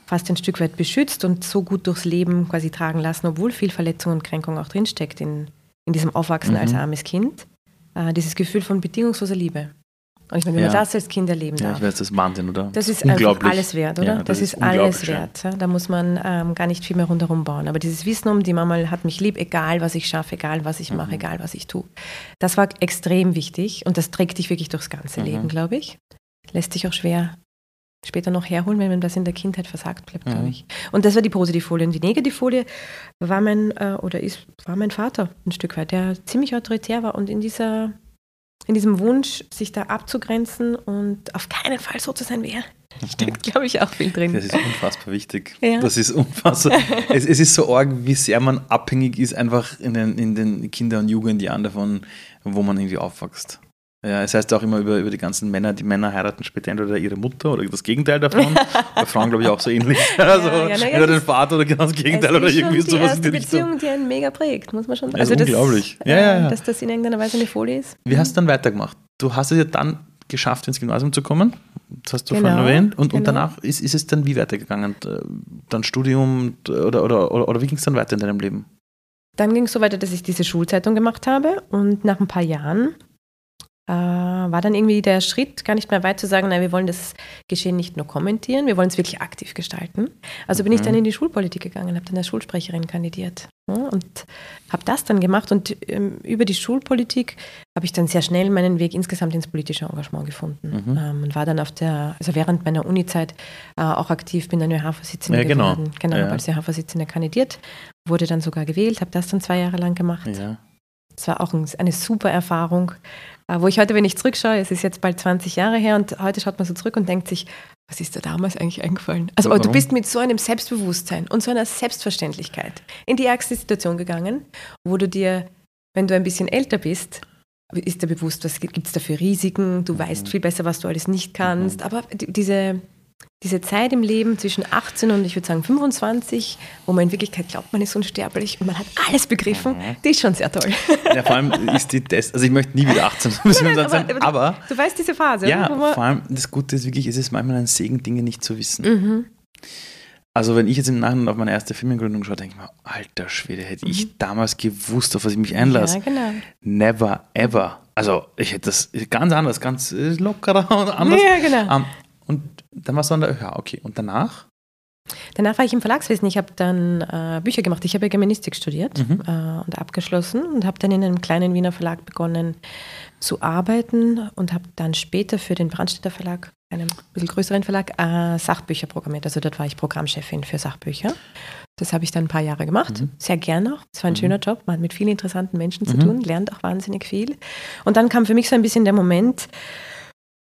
S2: fast ein Stück weit beschützt und so gut durchs Leben quasi tragen lassen, obwohl viel Verletzung und Kränkung auch drinsteckt in, in diesem Aufwachsen mhm. als armes Kind. Äh, dieses Gefühl von bedingungsloser Liebe. Und ich meine, wenn ja. man das als Kind erleben darf. Ja,
S1: ich weiß, das ist Wahnsinn, oder?
S2: Das ist einfach alles wert, oder? Ja, das, das, ist, ist alles wert. Da muss man ähm, gar nicht viel mehr rundherum bauen. Aber dieses Wissen um, die Mama hat mich lieb, egal was ich schaffe, egal was ich mache, mhm. egal was ich tue. Das war extrem wichtig und das trägt dich wirklich durchs ganze mhm. Leben, glaube ich. Lässt sich auch schwer später noch herholen, wenn man das in der Kindheit versagt bleibt, glaube ich. Und das war die Positivfolie. Und die Negativfolie war mein, äh, oder ist, war mein Vater ein Stück weit, der ziemlich autoritär war und in dieser in diesem Wunsch, sich da abzugrenzen und auf keinen Fall so zu sein wie er, steckt, glaube ich, auch viel drin.
S1: Das ist unfassbar wichtig. Ja. Das ist unfassbar. es, es, ist so arg, wie sehr man abhängig ist, einfach in den, in den Kinder- und Jugendjahren davon, wo man irgendwie aufwächst. Ja, es heißt auch immer über, über die ganzen Männer, die Männer heiraten später entweder ihre Mutter oder das Gegenteil davon. Bei Frauen glaube ich auch so ähnlich. Also ja, ja, entweder den Vater oder genau das Gegenteil oder irgendwie sowas.
S2: Das ist die Beziehung, die einen mega prägt, muss man schon
S1: sagen. Also das unglaublich. ja, ja, ja.
S2: Dass das in irgendeiner Weise eine Folie ist.
S1: Wie hast du dann weitergemacht? Du hast es ja dann geschafft, ins Gymnasium zu kommen. Das hast du genau, vorhin erwähnt. Und, genau. und danach ist, ist es dann wie weitergegangen? Dann Studium oder, oder, oder, oder wie ging es dann weiter in deinem Leben?
S2: Dann ging es so weiter, dass ich diese Schulzeitung gemacht habe und nach ein paar Jahren äh, war dann irgendwie der Schritt, gar nicht mehr weit zu sagen, nein, wir wollen das Geschehen nicht nur kommentieren, wir wollen es wirklich aktiv gestalten. Also bin mhm. ich dann in die Schulpolitik gegangen, habe dann als Schulsprecherin kandidiert ja, und habe das dann gemacht. Und ähm, über die Schulpolitik habe ich dann sehr schnell meinen Weg insgesamt ins politische Engagement gefunden mhm. ähm, und war dann auf der, also während meiner Unizeit äh, auch aktiv, bin dann ÖH-Vorsitzende ja, genau. geworden. Genau, ja. als ÖH-Vorsitzende kandidiert, wurde dann sogar gewählt, habe das dann zwei Jahre lang gemacht. Ja. Es war auch eine super Erfahrung, äh, wo ich heute, wenn ich zurückschaue, es ist jetzt bald 20 Jahre her und heute schaut man so zurück und denkt sich, was ist da damals eigentlich eingefallen? Also Warum? du bist mit so einem Selbstbewusstsein und so einer Selbstverständlichkeit in die ärgste Situation gegangen, wo du dir, wenn du ein bisschen älter bist, ist dir bewusst, was gibt es da für Risiken, du mhm. weißt viel besser, was du alles nicht kannst, mhm. aber diese diese Zeit im Leben zwischen 18 und ich würde sagen 25, wo man in Wirklichkeit glaubt, man ist unsterblich und man hat alles begriffen, mhm. die ist schon sehr toll.
S1: Ja, vor allem ist die Test, also ich möchte nie wieder 18 sein, aber, sein, aber, aber,
S2: du, weißt diese Phase.
S1: Ja, vor allem das Gute ist wirklich, ist es manchmal ein Segen, Dinge nicht zu wissen. Mhm. Also wenn ich jetzt im Nachhinein auf meine erste Firmengründung schaue, denke ich mir, alter Schwede, hätte mhm. ich damals gewusst, auf was ich mich einlasse. Ja, genau. Never, ever. Also ich hätte das ganz anders, ganz lockerer und anders. Ja, genau. Um, und dann war es dann, ja, okay. Und danach?
S2: Danach war ich im Verlagswesen. Ich habe dann äh, Bücher gemacht. Ich habe ja Germanistik studiert mhm. äh, und abgeschlossen und habe dann in einem kleinen Wiener Verlag begonnen zu arbeiten und habe dann später für den Brandstätter Verlag, einem bisschen größeren Verlag, äh, Sachbücher programmiert. Also dort war ich Programmchefin für Sachbücher. Das habe ich dann ein paar Jahre gemacht. Mhm. Sehr gern auch. Es war ein mhm. schöner Job. Man hat mit vielen interessanten Menschen zu mhm. tun, lernt auch wahnsinnig viel. Und dann kam für mich so ein bisschen der Moment,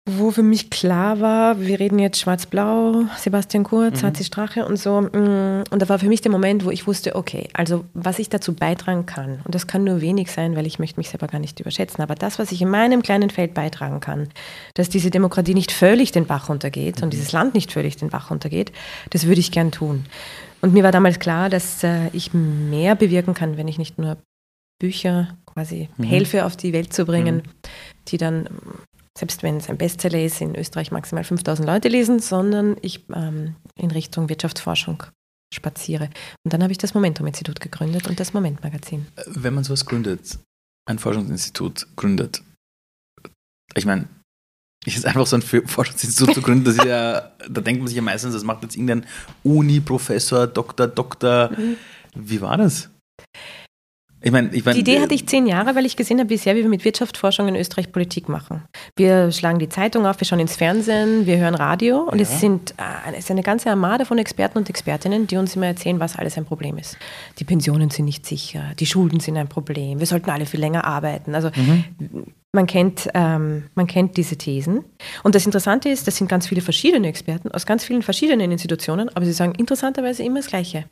S2: wo für mich klar war, wir reden jetzt Schwarz-Blau, Sebastian Kurz, mhm. HC Strache und so. Mm, und da war für mich der Moment, wo ich wusste, okay, also was ich dazu beitragen kann, und das kann nur wenig sein, weil ich möchte mich selber gar nicht überschätzen, aber das, was ich in meinem kleinen Feld beitragen kann, dass diese Demokratie nicht völlig den Bach runtergeht mhm. und dieses Land nicht völlig den Bach runtergeht, das würde ich gern tun. Und mir war damals klar, dass äh, ich mehr bewirken kann, wenn ich nicht nur Bücher quasi mhm. helfe, auf die Welt zu bringen, mhm. die dann, selbst wenn es ein Bestseller ist, in Österreich maximal 5000 Leute lesen, sondern ich ähm, in Richtung Wirtschaftsforschung spaziere. Und dann habe ich das Momentum-Institut gegründet und das Moment-Magazin.
S1: Wenn man sowas gründet, ein Forschungsinstitut gründet, ich meine, ist einfach so ein Forschungsinstitut zu gründen, das ist ja, da denkt man sich ja meistens, das macht jetzt irgendein Uni-Professor, Doktor, Doktor. Mhm. Wie war das?
S2: Ich mein, ich mein, die Idee hatte ich zehn Jahre, weil ich gesehen habe, wie sehr wir mit Wirtschaftsforschung in Österreich Politik machen. Wir schlagen die Zeitung auf, wir schauen ins Fernsehen, wir hören Radio und ja. es, sind, äh, es ist eine ganze Armade von Experten und Expertinnen, die uns immer erzählen, was alles ein Problem ist. Die Pensionen sind nicht sicher, die Schulden sind ein Problem, wir sollten alle viel länger arbeiten. Also mhm. man, kennt, ähm, man kennt diese Thesen. Und das Interessante ist, das sind ganz viele verschiedene Experten aus ganz vielen verschiedenen Institutionen, aber sie sagen interessanterweise immer das Gleiche.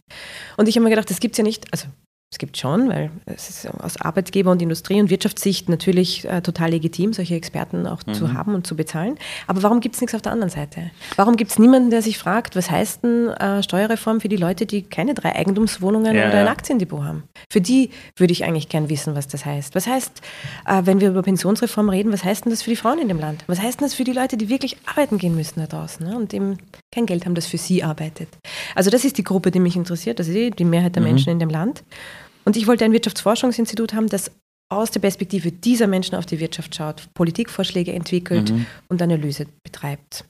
S2: Und ich habe mir gedacht, das gibt es ja nicht, also es gibt schon, weil es ist aus Arbeitgeber- und Industrie- und Wirtschaftssicht natürlich äh, total legitim, solche Experten auch mhm. zu haben und zu bezahlen. Aber warum gibt es nichts auf der anderen Seite? Warum gibt es niemanden, der sich fragt, was heißt denn äh, Steuerreform für die Leute, die keine drei Eigentumswohnungen ja, oder ein Aktiendepot haben? Für die würde ich eigentlich gern wissen, was das heißt. Was heißt, äh, wenn wir über Pensionsreform reden, was heißt denn das für die Frauen in dem Land? Was heißt denn das für die Leute, die wirklich arbeiten gehen müssen da draußen ne? und eben kein Geld haben, das für sie arbeitet? Also das ist die Gruppe, die mich interessiert, das ist die, die Mehrheit der mhm. Menschen in dem Land. Und ich wollte ein Wirtschaftsforschungsinstitut haben, das aus der Perspektive dieser Menschen auf die Wirtschaft schaut, Politikvorschläge entwickelt mhm. und Analyse betreibt.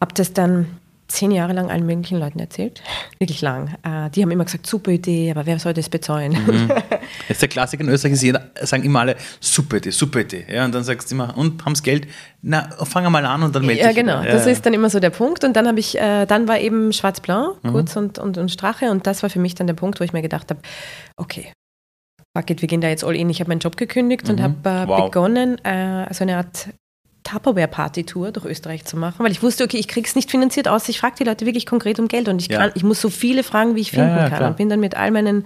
S2: Hab das dann zehn Jahre lang allen möglichen Leuten erzählt. Wirklich lang. Äh, die haben immer gesagt, super Idee, aber wer soll das bezahlen? Mhm.
S1: Jetzt der Klassiker in Österreich ist, jeder, sagen immer alle, super Idee, super Idee. Ja, und dann sagst du immer, und haben sie Geld? Na, fangen mal an und dann melde
S2: Ja, genau. Ja, das ja. ist dann immer so der Punkt. Und dann habe ich, äh, dann war eben Schwarz-Blau, mhm. Kurz und, und, und Strache. Und das war für mich dann der Punkt, wo ich mir gedacht habe, okay, fuck it, wir gehen da jetzt all in. Ich habe meinen Job gekündigt mhm. und habe äh, wow. begonnen, äh, so eine Art Tupperware-Party-Tour durch Österreich zu machen, weil ich wusste, okay, ich kriege es nicht finanziert aus, ich frage die Leute wirklich konkret um Geld und ich, kann, ja. ich muss so viele fragen, wie ich finden ja, ja, kann. Und bin dann mit all meinen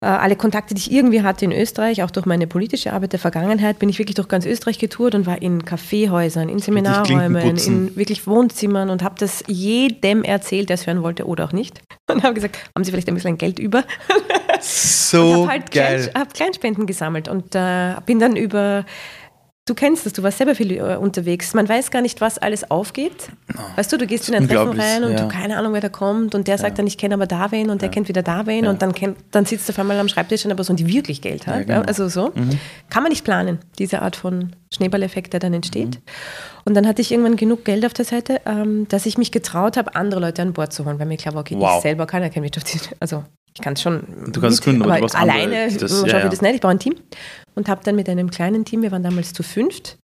S2: äh, alle Kontakte, die ich irgendwie hatte in Österreich, auch durch meine politische Arbeit der Vergangenheit, bin ich wirklich durch ganz Österreich getourt und war in Kaffeehäusern, in Seminarräumen, in wirklich Wohnzimmern und habe das jedem erzählt, der es hören wollte oder auch nicht. Und habe gesagt, haben Sie vielleicht ein bisschen Geld über?
S1: So und habe halt geil.
S2: Klein, hab Kleinspenden gesammelt und äh, bin dann über Du kennst das, du warst selber viel äh, unterwegs. Man weiß gar nicht, was alles aufgeht. Weißt du, du gehst in ein Treffen rein und ja. du keine Ahnung, wer da kommt und der sagt ja. dann, ich kenne aber da wen und der kennt wieder da wen und dann, kennt, dann sitzt du auf einmal am Schreibtisch eine Person, die wirklich Geld hat. Genau. Also so. Mhm. Kann man nicht planen, diese Art von Schneeballeffekt, der dann entsteht. Mhm. Und dann hatte ich irgendwann genug Geld auf der Seite, ähm, dass ich mich getraut habe, andere Leute an Bord zu holen, weil mir klar war, okay, wow. ich selber kann ja kein Wirtschaft. Also ich kann es schon.
S1: Du kannst gründen, aber, aber
S2: alleine schaffe ich das nicht. Ich brauche ein Team. Und habe dann mit einem kleinen Team, wir waren damals zu fünft,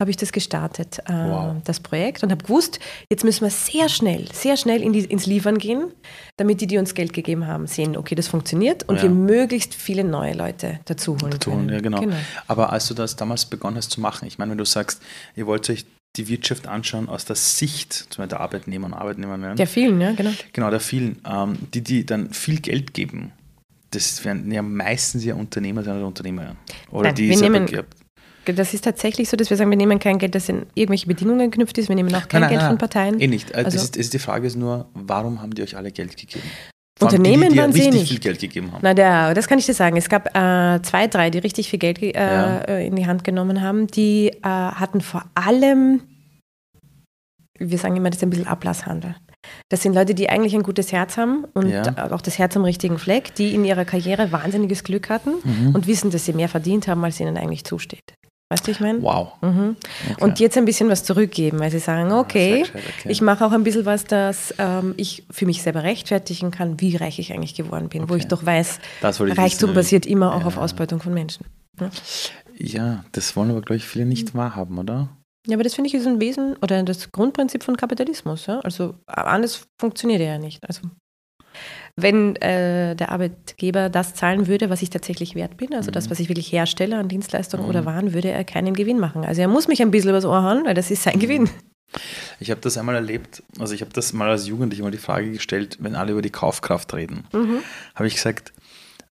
S2: habe ich das gestartet, äh, wow. das Projekt, und habe gewusst, jetzt müssen wir sehr schnell, sehr schnell in die, ins Liefern gehen, damit die, die uns Geld gegeben haben, sehen, okay, das funktioniert und ja. wir möglichst viele neue Leute dazu holen. Dazu holen
S1: ja, genau. genau. Aber als du das damals begonnen hast zu machen, ich meine, wenn du sagst, ihr wollt euch die Wirtschaft anschauen aus der Sicht zum Beispiel der Arbeitnehmer und Arbeitnehmerinnen.
S2: Der vielen, ja, genau.
S1: Genau, der vielen, ähm, die, die dann viel Geld geben. Das werden ja meistens ja Unternehmer sein oder Unternehmer. Oder
S2: Nein, die wir nehmen, das ist tatsächlich so, dass wir sagen, wir nehmen kein Geld, das in irgendwelche Bedingungen geknüpft ist. Wir nehmen auch kein nein, nein, Geld nein, von Parteien.
S1: Eh nicht. Also das ist, das ist die Frage ist nur, warum haben die euch alle Geld gegeben?
S2: Unternehmen die, die waren
S1: sie
S2: nicht.
S1: viel Geld gegeben haben.
S2: Na, der, das kann ich dir sagen. Es gab äh, zwei, drei, die richtig viel Geld äh, ja. in die Hand genommen haben. Die äh, hatten vor allem wir sagen immer, das ist ein bisschen Ablasshandel. Das sind Leute, die eigentlich ein gutes Herz haben und ja. auch das Herz am richtigen Fleck, die in ihrer Karriere wahnsinniges Glück hatten mhm. und wissen, dass sie mehr verdient haben, als ihnen eigentlich zusteht. Weißt du, ich meine?
S1: Wow.
S2: Mhm. Okay. Und jetzt ein bisschen was zurückgeben, weil sie sagen, okay, okay. ich mache auch ein bisschen was, das ähm, ich für mich selber rechtfertigen kann, wie reich ich eigentlich geworden bin, okay. wo ich doch weiß, Reichtum wissen, basiert immer auch ja. auf Ausbeutung von Menschen.
S1: Ja? ja, das wollen aber, glaube ich, viele nicht mhm. wahrhaben, oder?
S2: Ja, aber das finde ich ist ein Wesen oder das Grundprinzip von Kapitalismus. Ja? Also anders funktioniert er ja nicht. Also wenn äh, der Arbeitgeber das zahlen würde, was ich tatsächlich wert bin, also mhm. das, was ich wirklich herstelle an Dienstleistungen mhm. oder Waren, würde er keinen Gewinn machen. Also er muss mich ein bisschen übers Ohr hauen, weil das ist sein mhm. Gewinn.
S1: Ich habe das einmal erlebt, also ich habe das mal als Jugendlicher mal die Frage gestellt, wenn alle über die Kaufkraft reden, mhm. habe ich gesagt,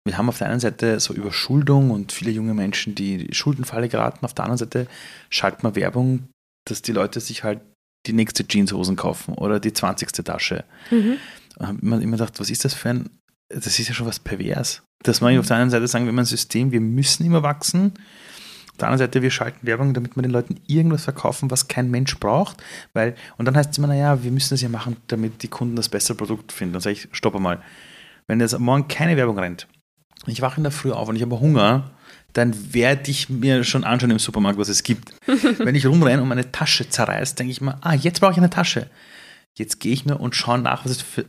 S1: wir haben auf der einen Seite so Überschuldung und viele junge Menschen, die Schuldenfalle geraten. Auf der anderen Seite schaltet man Werbung, dass die Leute sich halt die nächste Jeanshosen kaufen oder die 20. Tasche. Mhm. Da habe ich immer gedacht, was ist das für ein das ist ja schon was pervers. Dass man auf der einen Seite sagen, wenn man ein System, wir müssen immer wachsen. Auf der anderen Seite, wir schalten Werbung, damit wir den Leuten irgendwas verkaufen, was kein Mensch braucht. Weil, und dann heißt es immer, naja, wir müssen das ja machen, damit die Kunden das bessere Produkt finden. Dann sage ich, stopp mal. Wenn jetzt morgen keine Werbung rennt, ich wache in der Früh auf und ich habe Hunger, dann werde ich mir schon anschauen im Supermarkt, was es gibt. Wenn ich rumrenne und meine Tasche zerreißt, denke ich mir, ah, jetzt brauche ich eine Tasche. Jetzt gehe ich mir und schaue nach, was es für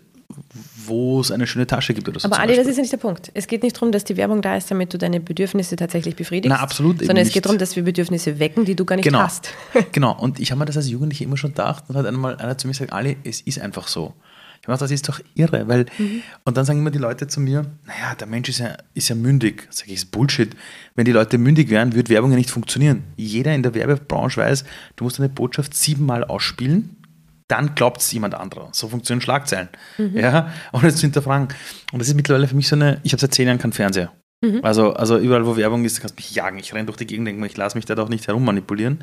S1: wo es eine schöne Tasche gibt oder so.
S2: Aber Ali, das ist ja nicht der Punkt. Es geht nicht darum, dass die Werbung da ist, damit du deine Bedürfnisse tatsächlich befriedigst.
S1: Na, absolut.
S2: Sondern es geht darum, dass wir Bedürfnisse wecken, die du gar nicht
S1: genau.
S2: hast.
S1: genau. Und ich habe mir das als Jugendliche immer schon gedacht und hat einmal einer zu mir gesagt, Ali, es ist einfach so. Ich meine, das ist doch irre, weil, mhm. und dann sagen immer die Leute zu mir, naja, der Mensch ist ja, ist ja mündig. Sag ich, ist Bullshit. Wenn die Leute mündig wären, würde Werbung ja nicht funktionieren. Jeder in der Werbebranche weiß, du musst eine Botschaft siebenmal ausspielen, dann glaubt es jemand anderer. So funktionieren Schlagzeilen. Mhm. Ja, ohne es zu hinterfragen. Und das ist mittlerweile für mich so eine, ich habe seit zehn Jahren keinen Fernseher. Mhm. Also, also überall, wo Werbung ist, kannst du mich jagen. Ich renne durch die Gegend, denke ich lasse mich da doch nicht herummanipulieren.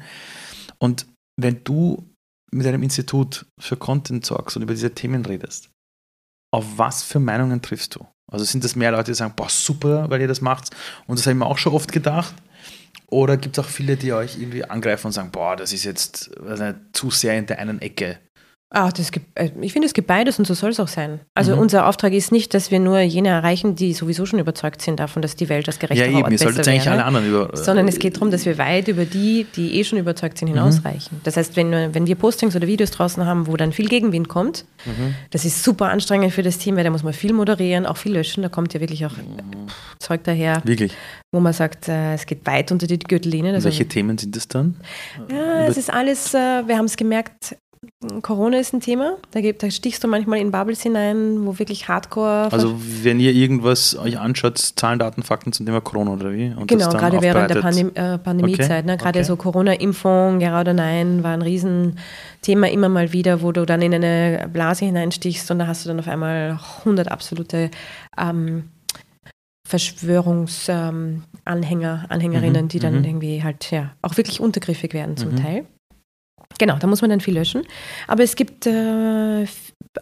S1: Und wenn du mit einem Institut für Content sorgst und über diese Themen redest, auf was für Meinungen triffst du? Also sind das mehr Leute, die sagen, boah, super, weil ihr das macht und das habe ich mir auch schon oft gedacht. Oder gibt es auch viele, die euch irgendwie angreifen und sagen, boah, das ist jetzt nicht, zu sehr in der einen Ecke
S2: Ah, das gibt, äh, ich finde, es gibt beides und so soll es auch sein. Also mhm. unser Auftrag ist nicht, dass wir nur jene erreichen, die sowieso schon überzeugt sind davon, dass die Welt als gerechter ja, eben, Ort besser wäre.
S1: eigentlich alle anderen über,
S2: sondern es geht darum, dass wir weit über die, die eh schon überzeugt sind, hinausreichen. Mhm. Das heißt, wenn, wenn wir Postings oder Videos draußen haben, wo dann viel Gegenwind kommt, mhm. das ist super anstrengend für das Team, weil da muss man viel moderieren, auch viel löschen. Da kommt ja wirklich auch mhm. Zeug daher,
S1: wirklich?
S2: wo man sagt, äh, es geht weit unter die Gürtellinie.
S1: Also, Welche Themen sind das dann?
S2: Ja, es ist alles, äh, wir haben es gemerkt, Corona ist ein Thema. Da, gibt, da stichst du manchmal in Bubbles hinein, wo wirklich Hardcore.
S1: Also, wenn ihr irgendwas euch anschaut, Zahlen, Daten, Fakten zum Thema Corona oder wie?
S2: Und genau, gerade während der Pandem äh, Pandemiezeit. Okay. Ne? Gerade okay. so Corona-Impfung, ja oder nein, war ein Riesenthema immer mal wieder, wo du dann in eine Blase hineinstichst und da hast du dann auf einmal 100 absolute. Ähm, Verschwörungsanhänger, ähm, Anhängerinnen, die dann mhm. irgendwie halt ja auch wirklich untergriffig werden zum mhm. Teil. Genau, da muss man dann viel löschen. Aber es gibt äh,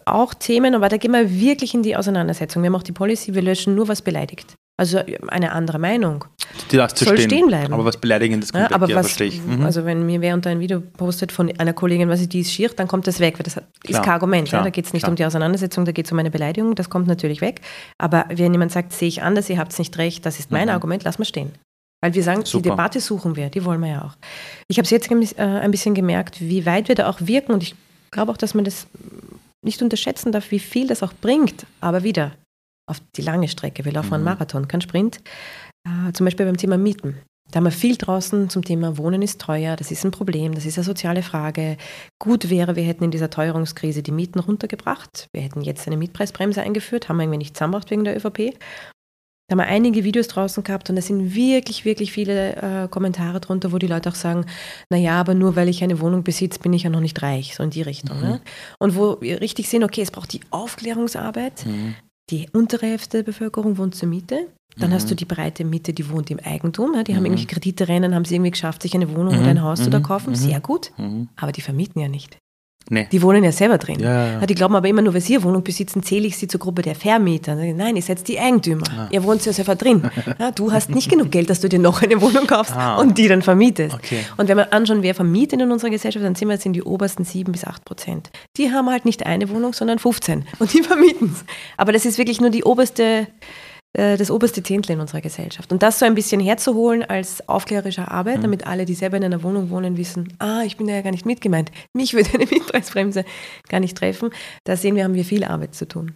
S2: auch Themen, aber da gehen wir wirklich in die Auseinandersetzung. Wir haben auch die Policy, wir löschen nur, was beleidigt. Also eine andere Meinung.
S1: Die soll stehen.
S2: stehen bleiben.
S1: Aber was Beleidigendes
S2: kommt ja, aber weg, was. Mhm. Also wenn mir wer unter ein Video postet von einer Kollegin, was die ist schier, dann kommt das weg, weil das klar, ist kein Argument. Klar, ja? Da geht es nicht klar. um die Auseinandersetzung, da geht es um eine Beleidigung, das kommt natürlich weg. Aber wenn jemand sagt, sehe ich anders, ihr habt es nicht recht, das ist mein mhm. Argument, lass mal stehen. Weil wir sagen, Super. die Debatte suchen wir, die wollen wir ja auch. Ich habe es jetzt äh, ein bisschen gemerkt, wie weit wir da auch wirken und ich glaube auch, dass man das nicht unterschätzen darf, wie viel das auch bringt. Aber wieder auf die lange Strecke. Wir laufen mhm. einen Marathon, kein Sprint. Äh, zum Beispiel beim Thema Mieten. Da haben wir viel draußen zum Thema Wohnen ist teuer, das ist ein Problem, das ist eine soziale Frage. Gut wäre, wir hätten in dieser Teuerungskrise die Mieten runtergebracht. Wir hätten jetzt eine Mietpreisbremse eingeführt, haben wir irgendwie nicht zusammengebracht wegen der ÖVP. Da haben wir einige Videos draußen gehabt und da sind wirklich, wirklich viele äh, Kommentare drunter, wo die Leute auch sagen, naja, aber nur weil ich eine Wohnung besitze, bin ich ja noch nicht reich, so in die Richtung. Mhm. Ne? Und wo wir richtig sehen, okay, es braucht die Aufklärungsarbeit, mhm. die untere Hälfte der Bevölkerung wohnt zur Miete, dann mhm. hast du die breite Mitte, die wohnt im Eigentum. Ja, die haben mhm. irgendwie Kredite rennen, haben sie irgendwie geschafft, sich eine Wohnung oder ein Haus zu da mhm. kaufen. Mhm. Sehr gut. Aber die vermieten ja nicht. Nee. Die wohnen ja selber drin. Ja, ja. Die glauben aber immer nur, weil sie eine Wohnung besitzen, zähle ich sie zur Gruppe der Vermieter. Nein, ihr seid die Eigentümer. Ah. Ihr wohnt ja selber drin. Du hast nicht genug Geld, dass du dir noch eine Wohnung kaufst ah. und die dann vermietest. Okay. Und wenn wir anschauen, wer vermietet in unserer Gesellschaft, dann sind wir jetzt in die obersten sieben bis acht Prozent. Die haben halt nicht eine Wohnung, sondern 15 und die vermieten es. Aber das ist wirklich nur die oberste das oberste Zehntel in unserer Gesellschaft. Und das so ein bisschen herzuholen als aufklärerische Arbeit, mhm. damit alle, die selber in einer Wohnung wohnen, wissen, ah, ich bin ja gar nicht mitgemeint. Mich würde eine Mietpreisbremse gar nicht treffen. Da sehen wir, haben wir viel Arbeit zu tun.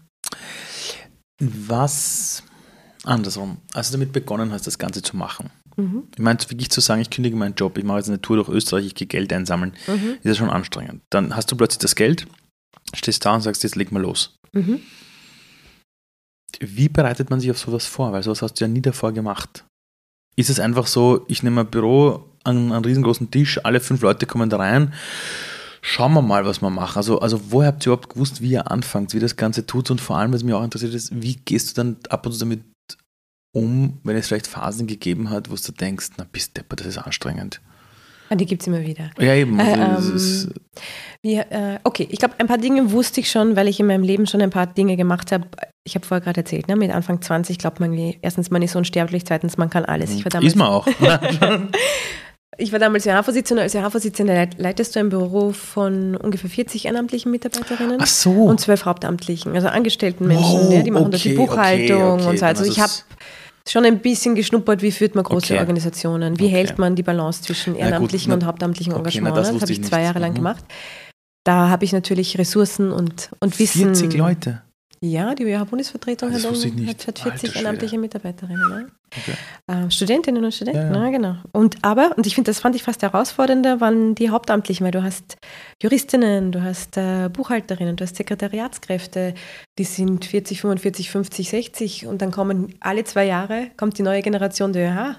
S1: Was andersrum, als du damit begonnen hast, das Ganze zu machen, mhm. ich meine, wirklich zu sagen, ich kündige meinen Job, ich mache jetzt eine Tour durch Österreich, ich gehe Geld einsammeln, mhm. ist ja schon anstrengend. Dann hast du plötzlich das Geld, stehst da und sagst, jetzt leg mal los. Mhm. Wie bereitet man sich auf sowas vor? Weil sowas hast du ja nie davor gemacht. Ist es einfach so, ich nehme ein Büro, einen, einen riesengroßen Tisch, alle fünf Leute kommen da rein, schauen wir mal, was wir machen. Also, also woher habt ihr überhaupt gewusst, wie ihr anfangt, wie das Ganze tut und vor allem, was mich auch interessiert ist, wie gehst du dann ab und zu damit um, wenn es vielleicht Phasen gegeben hat, wo du denkst, na bist Depper, das ist anstrengend.
S2: Ah, die gibt es immer wieder.
S1: Ja, eben.
S2: Äh,
S1: Also,
S2: ähm, Wie, äh, okay, ich glaube, ein paar Dinge wusste ich schon, weil ich in meinem Leben schon ein paar Dinge gemacht habe. Ich habe vorher gerade erzählt, ne, mit Anfang 20 glaubt man, erstens, man ist unsterblich, zweitens, man kann alles. Ich war damals,
S1: ist man auch.
S2: ich war damals JH-Vorsitzende. Als JH-Vorsitzende leit- leitest du ein Büro von ungefähr 40 ehrenamtlichen Mitarbeiterinnen.
S1: Ach so.
S2: Und zwölf hauptamtlichen, also angestellten Menschen,
S1: Wow,
S2: ja, die machen da die
S1: okay,
S2: Buchhaltung
S1: okay, okay,
S2: und so. Also
S1: dann
S2: ich habe schon ein bisschen geschnuppert, wie führt man große
S1: Okay.
S2: Organisationen, wie
S1: Okay.
S2: hält man die Balance zwischen ehrenamtlichen
S1: na-
S2: und hauptamtlichen
S1: okay, na,
S2: Engagement.
S1: das
S2: habe
S1: ich
S2: zwei. Jahre lang
S1: Mhm.
S2: gemacht. Da habe ich natürlich Ressourcen und, und Wissen.
S1: 40 Leute.
S2: Ja, die ÖH-Bundesvertretung
S1: Ah, das
S2: hat,
S1: nicht.
S2: hat, hat
S1: Alter
S2: 40
S1: Schwede.
S2: ehrenamtliche Mitarbeiterinnen. Ne?
S1: Okay.
S2: Äh, Studentinnen und Studenten,
S1: Ja, ja.
S2: ja, genau. Und aber, und ich finde, das fand ich fast herausfordernder, waren die Hauptamtlichen, weil du hast Juristinnen, du hast äh, Buchhalterinnen, du hast Sekretariatskräfte, die sind 40, 45, 50, 60 und dann kommen alle zwei Jahre, kommt die neue Generation der ÖH.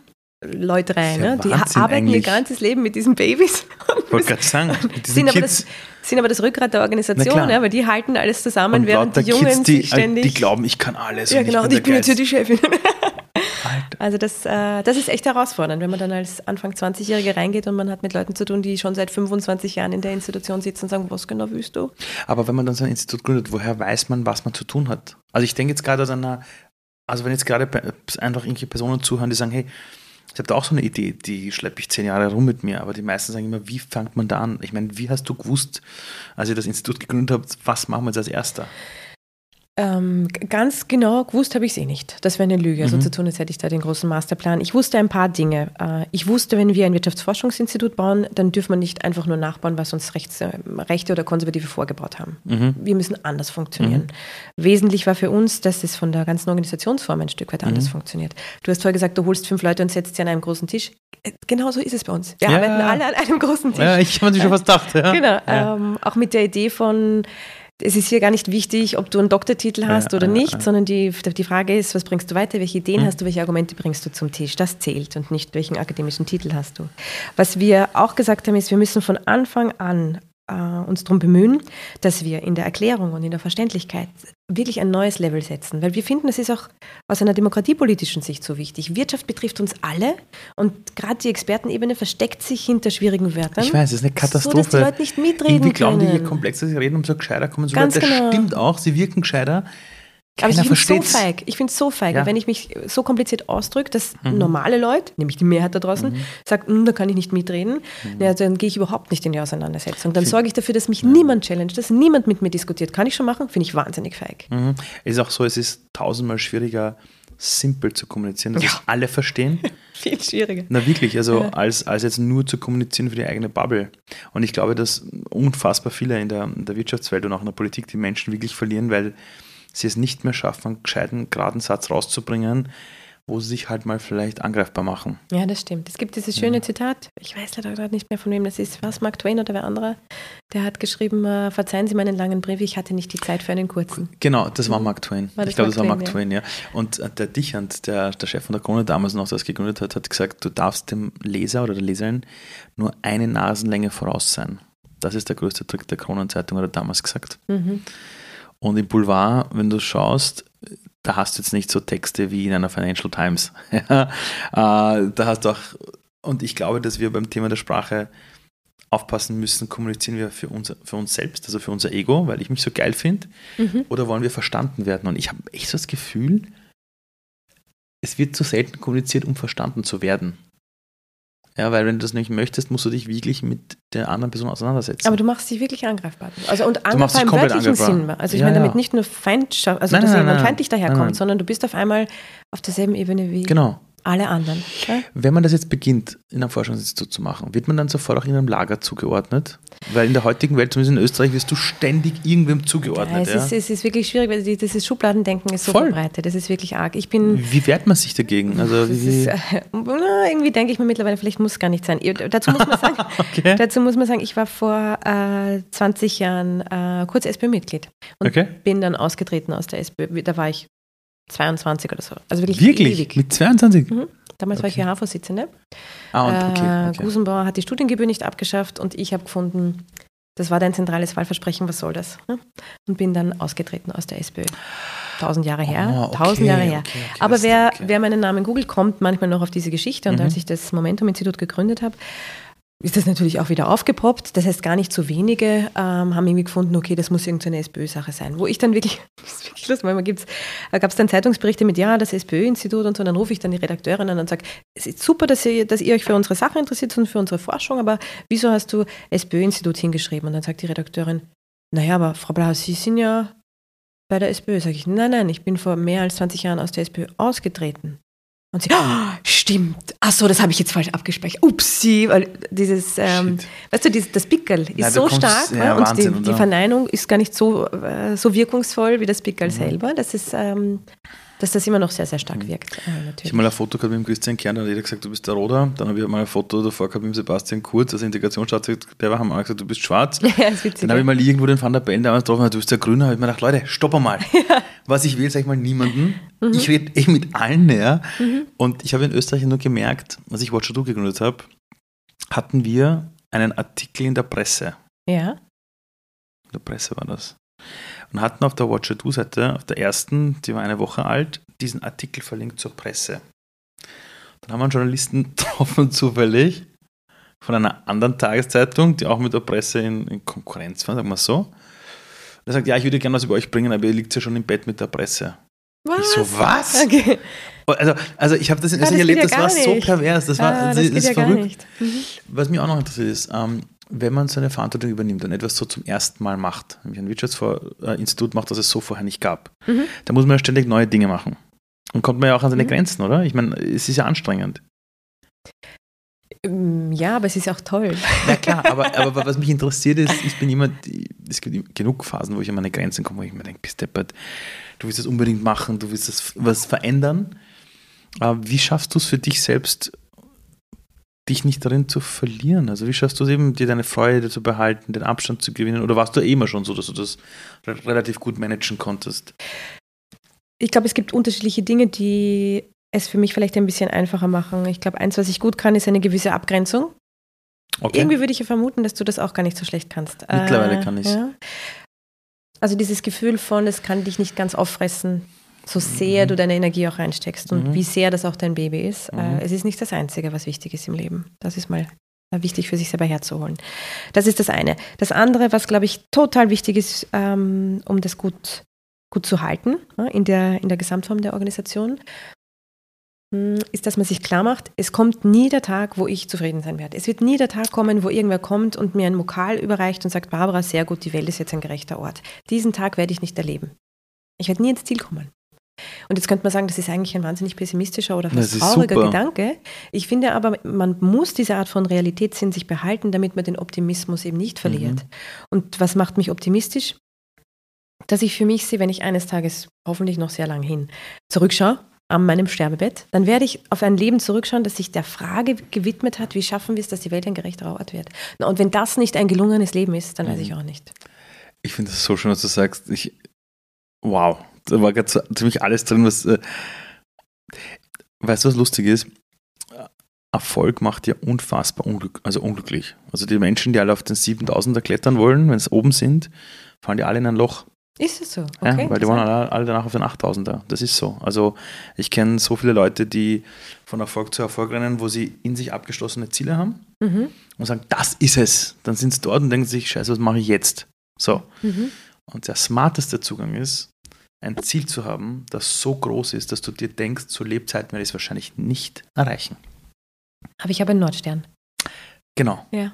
S2: Leute rein,
S1: Ja
S2: ne? die
S1: Wahnsinn
S2: arbeiten ihr
S1: eigentlich.
S2: ganzes Leben mit diesen Babys.
S1: Wollte gerade sagen, mit diesen
S2: sind aber,
S1: Kids.
S2: das, sind aber das Rückgrat der Organisation, ja, weil die halten alles zusammen,
S1: und
S2: während die Jungen
S1: Kids, die,
S2: sich ständig.
S1: die glauben, ich kann alles.
S2: ja,
S1: und
S2: genau,
S1: ich
S2: und
S1: bin
S2: ich bin jetzt hier die Chefin.
S1: Alter.
S2: Also das, äh, das ist echt herausfordernd, wenn man dann als Anfang 20-Jährige reingeht und man hat mit Leuten zu tun, die schon seit 25 Jahren in der Institution sitzen und sagen, was genau willst du?
S1: Aber wenn man dann so ein Institut gründet, woher weiß man, was man zu tun hat? Also ich denke jetzt gerade an einer, also wenn jetzt gerade einfach irgendwelche Personen zuhören, die sagen, hey, ich habe da auch so eine Idee, die schleppe ich zehn Jahre rum mit mir, aber die meisten sagen immer, wie fängt man da an? Ich meine, wie hast du gewusst, als ihr das Institut gegründet habt, was machen wir jetzt als Erster?
S2: Ähm, ganz genau gewusst habe ich es eh nicht. Das wäre eine Lüge, also
S1: Mhm.
S2: zu tun, als hätte ich da den großen Masterplan. Ich wusste ein paar Dinge. Äh, ich wusste, wenn wir ein Wirtschaftsforschungsinstitut bauen, dann dürfen wir nicht einfach nur nachbauen, was uns rechts, äh, Rechte oder Konservative vorgebaut haben.
S1: Mhm.
S2: Wir müssen anders funktionieren. Wesentlich war für uns, dass es von der ganzen Organisationsform ein Stück weit
S1: Mhm.
S2: anders funktioniert. Du hast vorher gesagt, du holst fünf Leute und setzt sie an einem großen Tisch. Äh, Genau so ist es bei uns. Wir
S1: Ja.
S2: arbeiten alle an einem großen Tisch.
S1: Ja, ich habe mir schon was gedacht. Ja.
S2: Genau,
S1: Ja.
S2: ähm, auch mit der Idee von, es ist hier gar nicht wichtig, ob du einen Doktortitel hast
S1: Ja,
S2: oder
S1: ja,
S2: nicht,
S1: ja.
S2: sondern die, die Frage ist, was bringst du weiter, welche Ideen
S1: Mhm.
S2: hast du, welche Argumente bringst du zum Tisch. Das zählt und nicht, welchen akademischen Titel hast du. Was wir auch gesagt haben, ist, wir müssen von Anfang an äh, uns darum bemühen, dass wir in der Erklärung und in der Verständlichkeit wirklich ein neues Level setzen. Weil wir finden, das ist auch aus einer demokratiepolitischen Sicht so wichtig. Wirtschaft betrifft uns alle und gerade die Expertenebene versteckt sich hinter schwierigen Wörtern.
S1: Ich weiß, es ist eine Katastrophe.
S2: So, dass die Leute nicht mitreden
S1: Irgendwie glauben die, je
S2: können.
S1: komplexer sie reden, umso gescheiter kommen sie
S2: Ganz
S1: rüber. Das
S2: genau.
S1: stimmt auch, sie wirken gescheiter.
S2: Aber ich
S1: Keiner
S2: finde es so feig. Ich finde es so feig,
S1: Ja. Mhm.
S2: wenn ich mich so kompliziert ausdrücke, dass normale Leute, nämlich die Mehrheit da draußen, sagt, "Hm, da kann ich nicht mitreden,
S1: Mhm.
S2: ja, dann gehe ich überhaupt nicht in die Auseinandersetzung. Dann sorge ich dafür, dass mich niemand challenge, dass niemand mit mir diskutiert. Kann ich schon machen, finde ich wahnsinnig feig.
S1: Mhm. Es ist auch so, es ist tausendmal schwieriger, simpel zu kommunizieren, dass
S2: Ja.
S1: alle verstehen.
S2: Viel schwieriger.
S1: Na wirklich, also als, als jetzt nur zu kommunizieren für die eigene Bubble. Und ich glaube, dass unfassbar viele in der, in der Wirtschaftswelt und auch in der Politik die Menschen wirklich verlieren, weil sie es nicht mehr schaffen, einen gescheiten, geraden Satz rauszubringen, wo sie sich halt mal vielleicht angreifbar machen.
S2: Ja, das stimmt. Es gibt dieses schöne Zitat, ich weiß leider gerade nicht mehr von wem das ist, was Mark Twain oder wer andere, der hat geschrieben, äh, verzeihen Sie meinen langen Brief, ich hatte nicht die Zeit für einen kurzen.
S1: Genau, das war Mark Twain.
S2: War
S1: ich glaube, das war
S2: Mark Twain,
S1: ja. Und äh, der Dichand, der, der Chef von der Krone damals noch, das gegründet hat, hat gesagt, du darfst dem Leser oder der Leserin nur eine Nasenlänge voraus sein. Das ist der größte Trick der Kronenzeitung, hat er damals gesagt.
S2: Mhm.
S1: Und im Boulevard, wenn du schaust, da hast du jetzt nicht so Texte wie in einer Financial Times. Äh, da hast du auch, und ich glaube, dass wir beim Thema der Sprache aufpassen müssen, kommunizieren wir für uns, für uns selbst, also für unser Ego, weil ich mich so geil finde,
S2: Mhm.
S1: oder wollen wir verstanden werden? Und ich habe echt so das Gefühl, es wird zu selten kommuniziert, um verstanden zu werden. Ja, weil wenn du das nicht möchtest, musst du dich wirklich mit der anderen Person auseinandersetzen.
S2: Aber du machst dich wirklich angreifbar. Also und angreifbar im wörtlichen. Sinn. Also ich
S1: Ja,
S2: meine damit
S1: ja.
S2: nicht nur Feindschaft, also
S1: Nein,
S2: dass
S1: nein,
S2: jemand
S1: nein,
S2: feindlich daherkommt, sondern du bist auf einmal auf derselben Ebene wie
S1: genau.
S2: Alle anderen. Ja?
S1: Wenn man das jetzt beginnt, in einem Forschungsinstitut zu machen, wird man dann sofort auch in einem Lager zugeordnet? Weil in der heutigen Welt, zumindest in Österreich, wirst du ständig irgendwem
S2: Ja,
S1: zugeordnet.
S2: es,
S1: Ja,
S2: ist, es ist wirklich schwierig, weil die- dieses Schubladendenken ist so
S1: Voll.
S2: verbreitet. Das ist wirklich arg. Ich bin.
S1: Wie wehrt man sich dagegen? Also,
S2: ist, äh, irgendwie denke ich mir mittlerweile, vielleicht muss es gar nicht sein. Dazu muss man sagen,
S1: okay.
S2: dazu muss man sagen ich war vor äh, 20 Jahren äh, kurz SPÖ-Mitglied und
S1: Okay.
S2: bin dann ausgetreten aus der SPÖ. Da war ich 22 oder so. Also wirklich,
S1: Wirklich?
S2: ewig.
S1: Mit 22?
S2: Mhm. Damals war ich
S1: Okay.
S2: JH-Vorsitzende.
S1: Ah, und
S2: Äh,
S1: okay. okay.
S2: Gusenbauer hat die Studiengebühr nicht abgeschafft und ich habe gefunden, das war dein zentrales Wahlversprechen, was soll das? ne? Und bin dann ausgetreten aus der SPÖ. Tausend Jahre her,
S1: Oh, okay,
S2: tausend Jahre her.
S1: okay, okay,
S2: Aber wer,
S1: okay.
S2: wer meinen Namen googelt, kommt manchmal noch auf diese Geschichte. Und
S1: Mhm.
S2: als ich das Momentum-Institut gegründet habe, ist das natürlich auch wieder aufgepoppt. Das heißt, gar nicht so wenige ähm, haben irgendwie gefunden, okay, das muss irgendeine SPÖ-Sache sein. Wo ich dann wirklich, das ist wirklich lustig, manchmal gab es dann Zeitungsberichte mit, ja, das SPÖ-Institut und so, und dann rufe ich dann die Redakteurin an und sage, es ist super, dass ihr, dass ihr euch für unsere Sache interessiert und für unsere Forschung, aber wieso hast du SPÖ-Institut hingeschrieben? Und dann sagt die Redakteurin, naja, aber Frau Blau, Sie sind ja bei der SPÖ. Sage ich, nein, nein, ich bin vor mehr als 20 Jahren aus der SPÖ ausgetreten. Und sie, oh, stimmt. Ach so, das habe ich jetzt falsch abgespeichert. Upsi, weil dieses, ähm, weißt du, dieses, das Pickel ist Nein, so stark ja, und die, die, Verneinung ist gar nicht so, äh, so wirkungsvoll wie das Pickel mhm. selber. Das ist, ähm, dass das immer noch sehr, sehr stark mhm. wirkt.
S1: Äh, ich habe mal ein Foto gehabt mit dem Christian Kern, da hat jeder gesagt, du bist der Roder. Dann habe ich mal ein Foto davor gehabt mit dem Sebastian Kurz, also Integrationsstaatssekretär, haben alle gesagt, du bist schwarz. Ja, Dann habe ich mal irgendwo den Van der Bellen damals getroffen, du bist der Grüne, habe ich mir gedacht, Leute, stopp einmal. Ja. Was ich will, sage ich mal niemanden. Mhm. Ich rede eh mit allen näher. Mhm. Und ich habe in Österreich nur gemerkt, als ich Watcher Do gegründet habe, hatten wir einen Artikel in der Presse.
S2: Ja.
S1: In der Presse war das und hatten auf der Watcher Do-Seite, auf der ersten, die war eine Woche alt, diesen Artikel verlinkt zur Presse. Dann haben wir einen Journalisten getroffen, zufällig, von einer anderen Tageszeitung, die auch mit der Presse in, in Konkurrenz war, sagen wir so. Er sagt, ja, ich würde gerne was über euch bringen, aber ihr liegt ja schon im Bett mit der Presse. Was? Ich so, was? Okay. Also, also ich habe das in Österreich erlebt, das war nicht. so pervers. Das war ah, das, das ist ja verrückt. Mhm. Was mich auch noch interessiert ist, ähm, wenn man so eine Verantwortung übernimmt und etwas so zum ersten Mal macht, nämlich ein Wirtschaftsinstitut macht, das es so vorher nicht gab, mhm. da muss man ja ständig neue Dinge machen. Und kommt man ja auch an seine mhm. Grenzen, oder? Ich meine, es ist ja anstrengend.
S2: Ähm, ja, aber es ist auch toll.
S1: Na klar, aber, aber was mich interessiert ist, ich bin jemand, es gibt genug Phasen, wo ich an meine Grenzen komme, wo ich mir denke, bist deppert, du willst das unbedingt machen, du willst das, was verändern. Aber wie schaffst du es für dich selbst, dich nicht darin zu verlieren? Also wie schaffst du es eben, dir deine Freude zu behalten, den Abstand zu gewinnen? Oder warst du eh immer schon so, dass du das relativ gut managen konntest?
S2: Ich glaube, es gibt unterschiedliche Dinge, die es für mich vielleicht ein bisschen einfacher machen. Ich glaube, eins, was ich gut kann, ist eine gewisse Abgrenzung. Okay. Irgendwie würde ich ja vermuten, dass du das auch gar nicht so schlecht kannst.
S1: Mittlerweile äh, kann ich ja.
S2: Also dieses Gefühl von, es kann dich nicht ganz auffressen, so sehr mhm. du deine Energie auch reinsteckst und mhm. wie sehr das auch dein Baby ist. Äh, mhm. es ist nicht das Einzige, was wichtig ist im Leben. Das ist mal äh, wichtig für sich selber herzuholen. Das ist das eine. Das andere, was, glaube ich, total wichtig ist, ähm, um das gut, gut zu halten in, der, in der Gesamtform der Organisation, hm, ist, dass man sich klar macht, es kommt nie der Tag, wo ich zufrieden sein werde. Es wird nie der Tag kommen, wo irgendwer kommt und mir ein Mokal überreicht und sagt, Barbara, sehr gut, die Welt ist jetzt ein gerechter Ort. Diesen Tag werde ich nicht erleben. Ich werde nie ins Ziel kommen. Und jetzt könnte man sagen, das ist eigentlich ein wahnsinnig pessimistischer oder fast trauriger super. Gedanke. Ich finde aber, man muss diese Art von Realitätssinn sich behalten, damit man den Optimismus eben nicht verliert. Mhm. Und was macht mich optimistisch? Dass ich für mich sehe, wenn ich eines Tages, hoffentlich noch sehr lang hin, zurückschaue an meinem Sterbebett, dann werde ich auf ein Leben zurückschauen, das sich der Frage gewidmet hat, wie schaffen wir es, dass die Welt ein gerechterer Ort wird. Und wenn das nicht ein gelungenes Leben ist, dann weiß ich mhm. auch nicht.
S1: Ich finde es so schön, dass du sagst, ich, wow, da war gerade ziemlich alles drin, was. Äh, weißt du, was lustig ist? Erfolg macht ja unfassbar unglück, also unglücklich. Also die Menschen, die alle auf den 7000er klettern wollen, wenn es oben sind, fallen die alle in ein Loch.
S2: Ist es so?
S1: Okay, ja, weil die wollen alle, alle, danach auf den 8000er. Das ist so. Also ich kenne so viele Leute, die von Erfolg zu Erfolg rennen, wo sie in sich abgeschlossene Ziele haben mhm. und sagen, das ist es. Dann sind sie dort und denken sich, scheiße, was mache ich jetzt? So. Mhm. Und der smarteste Zugang ist, ein Ziel zu haben, das so groß ist, dass du dir denkst, zu Lebzeiten werde ich es wahrscheinlich nicht erreichen.
S2: Aber ich habe einen Nordstern.
S1: Genau. Ja.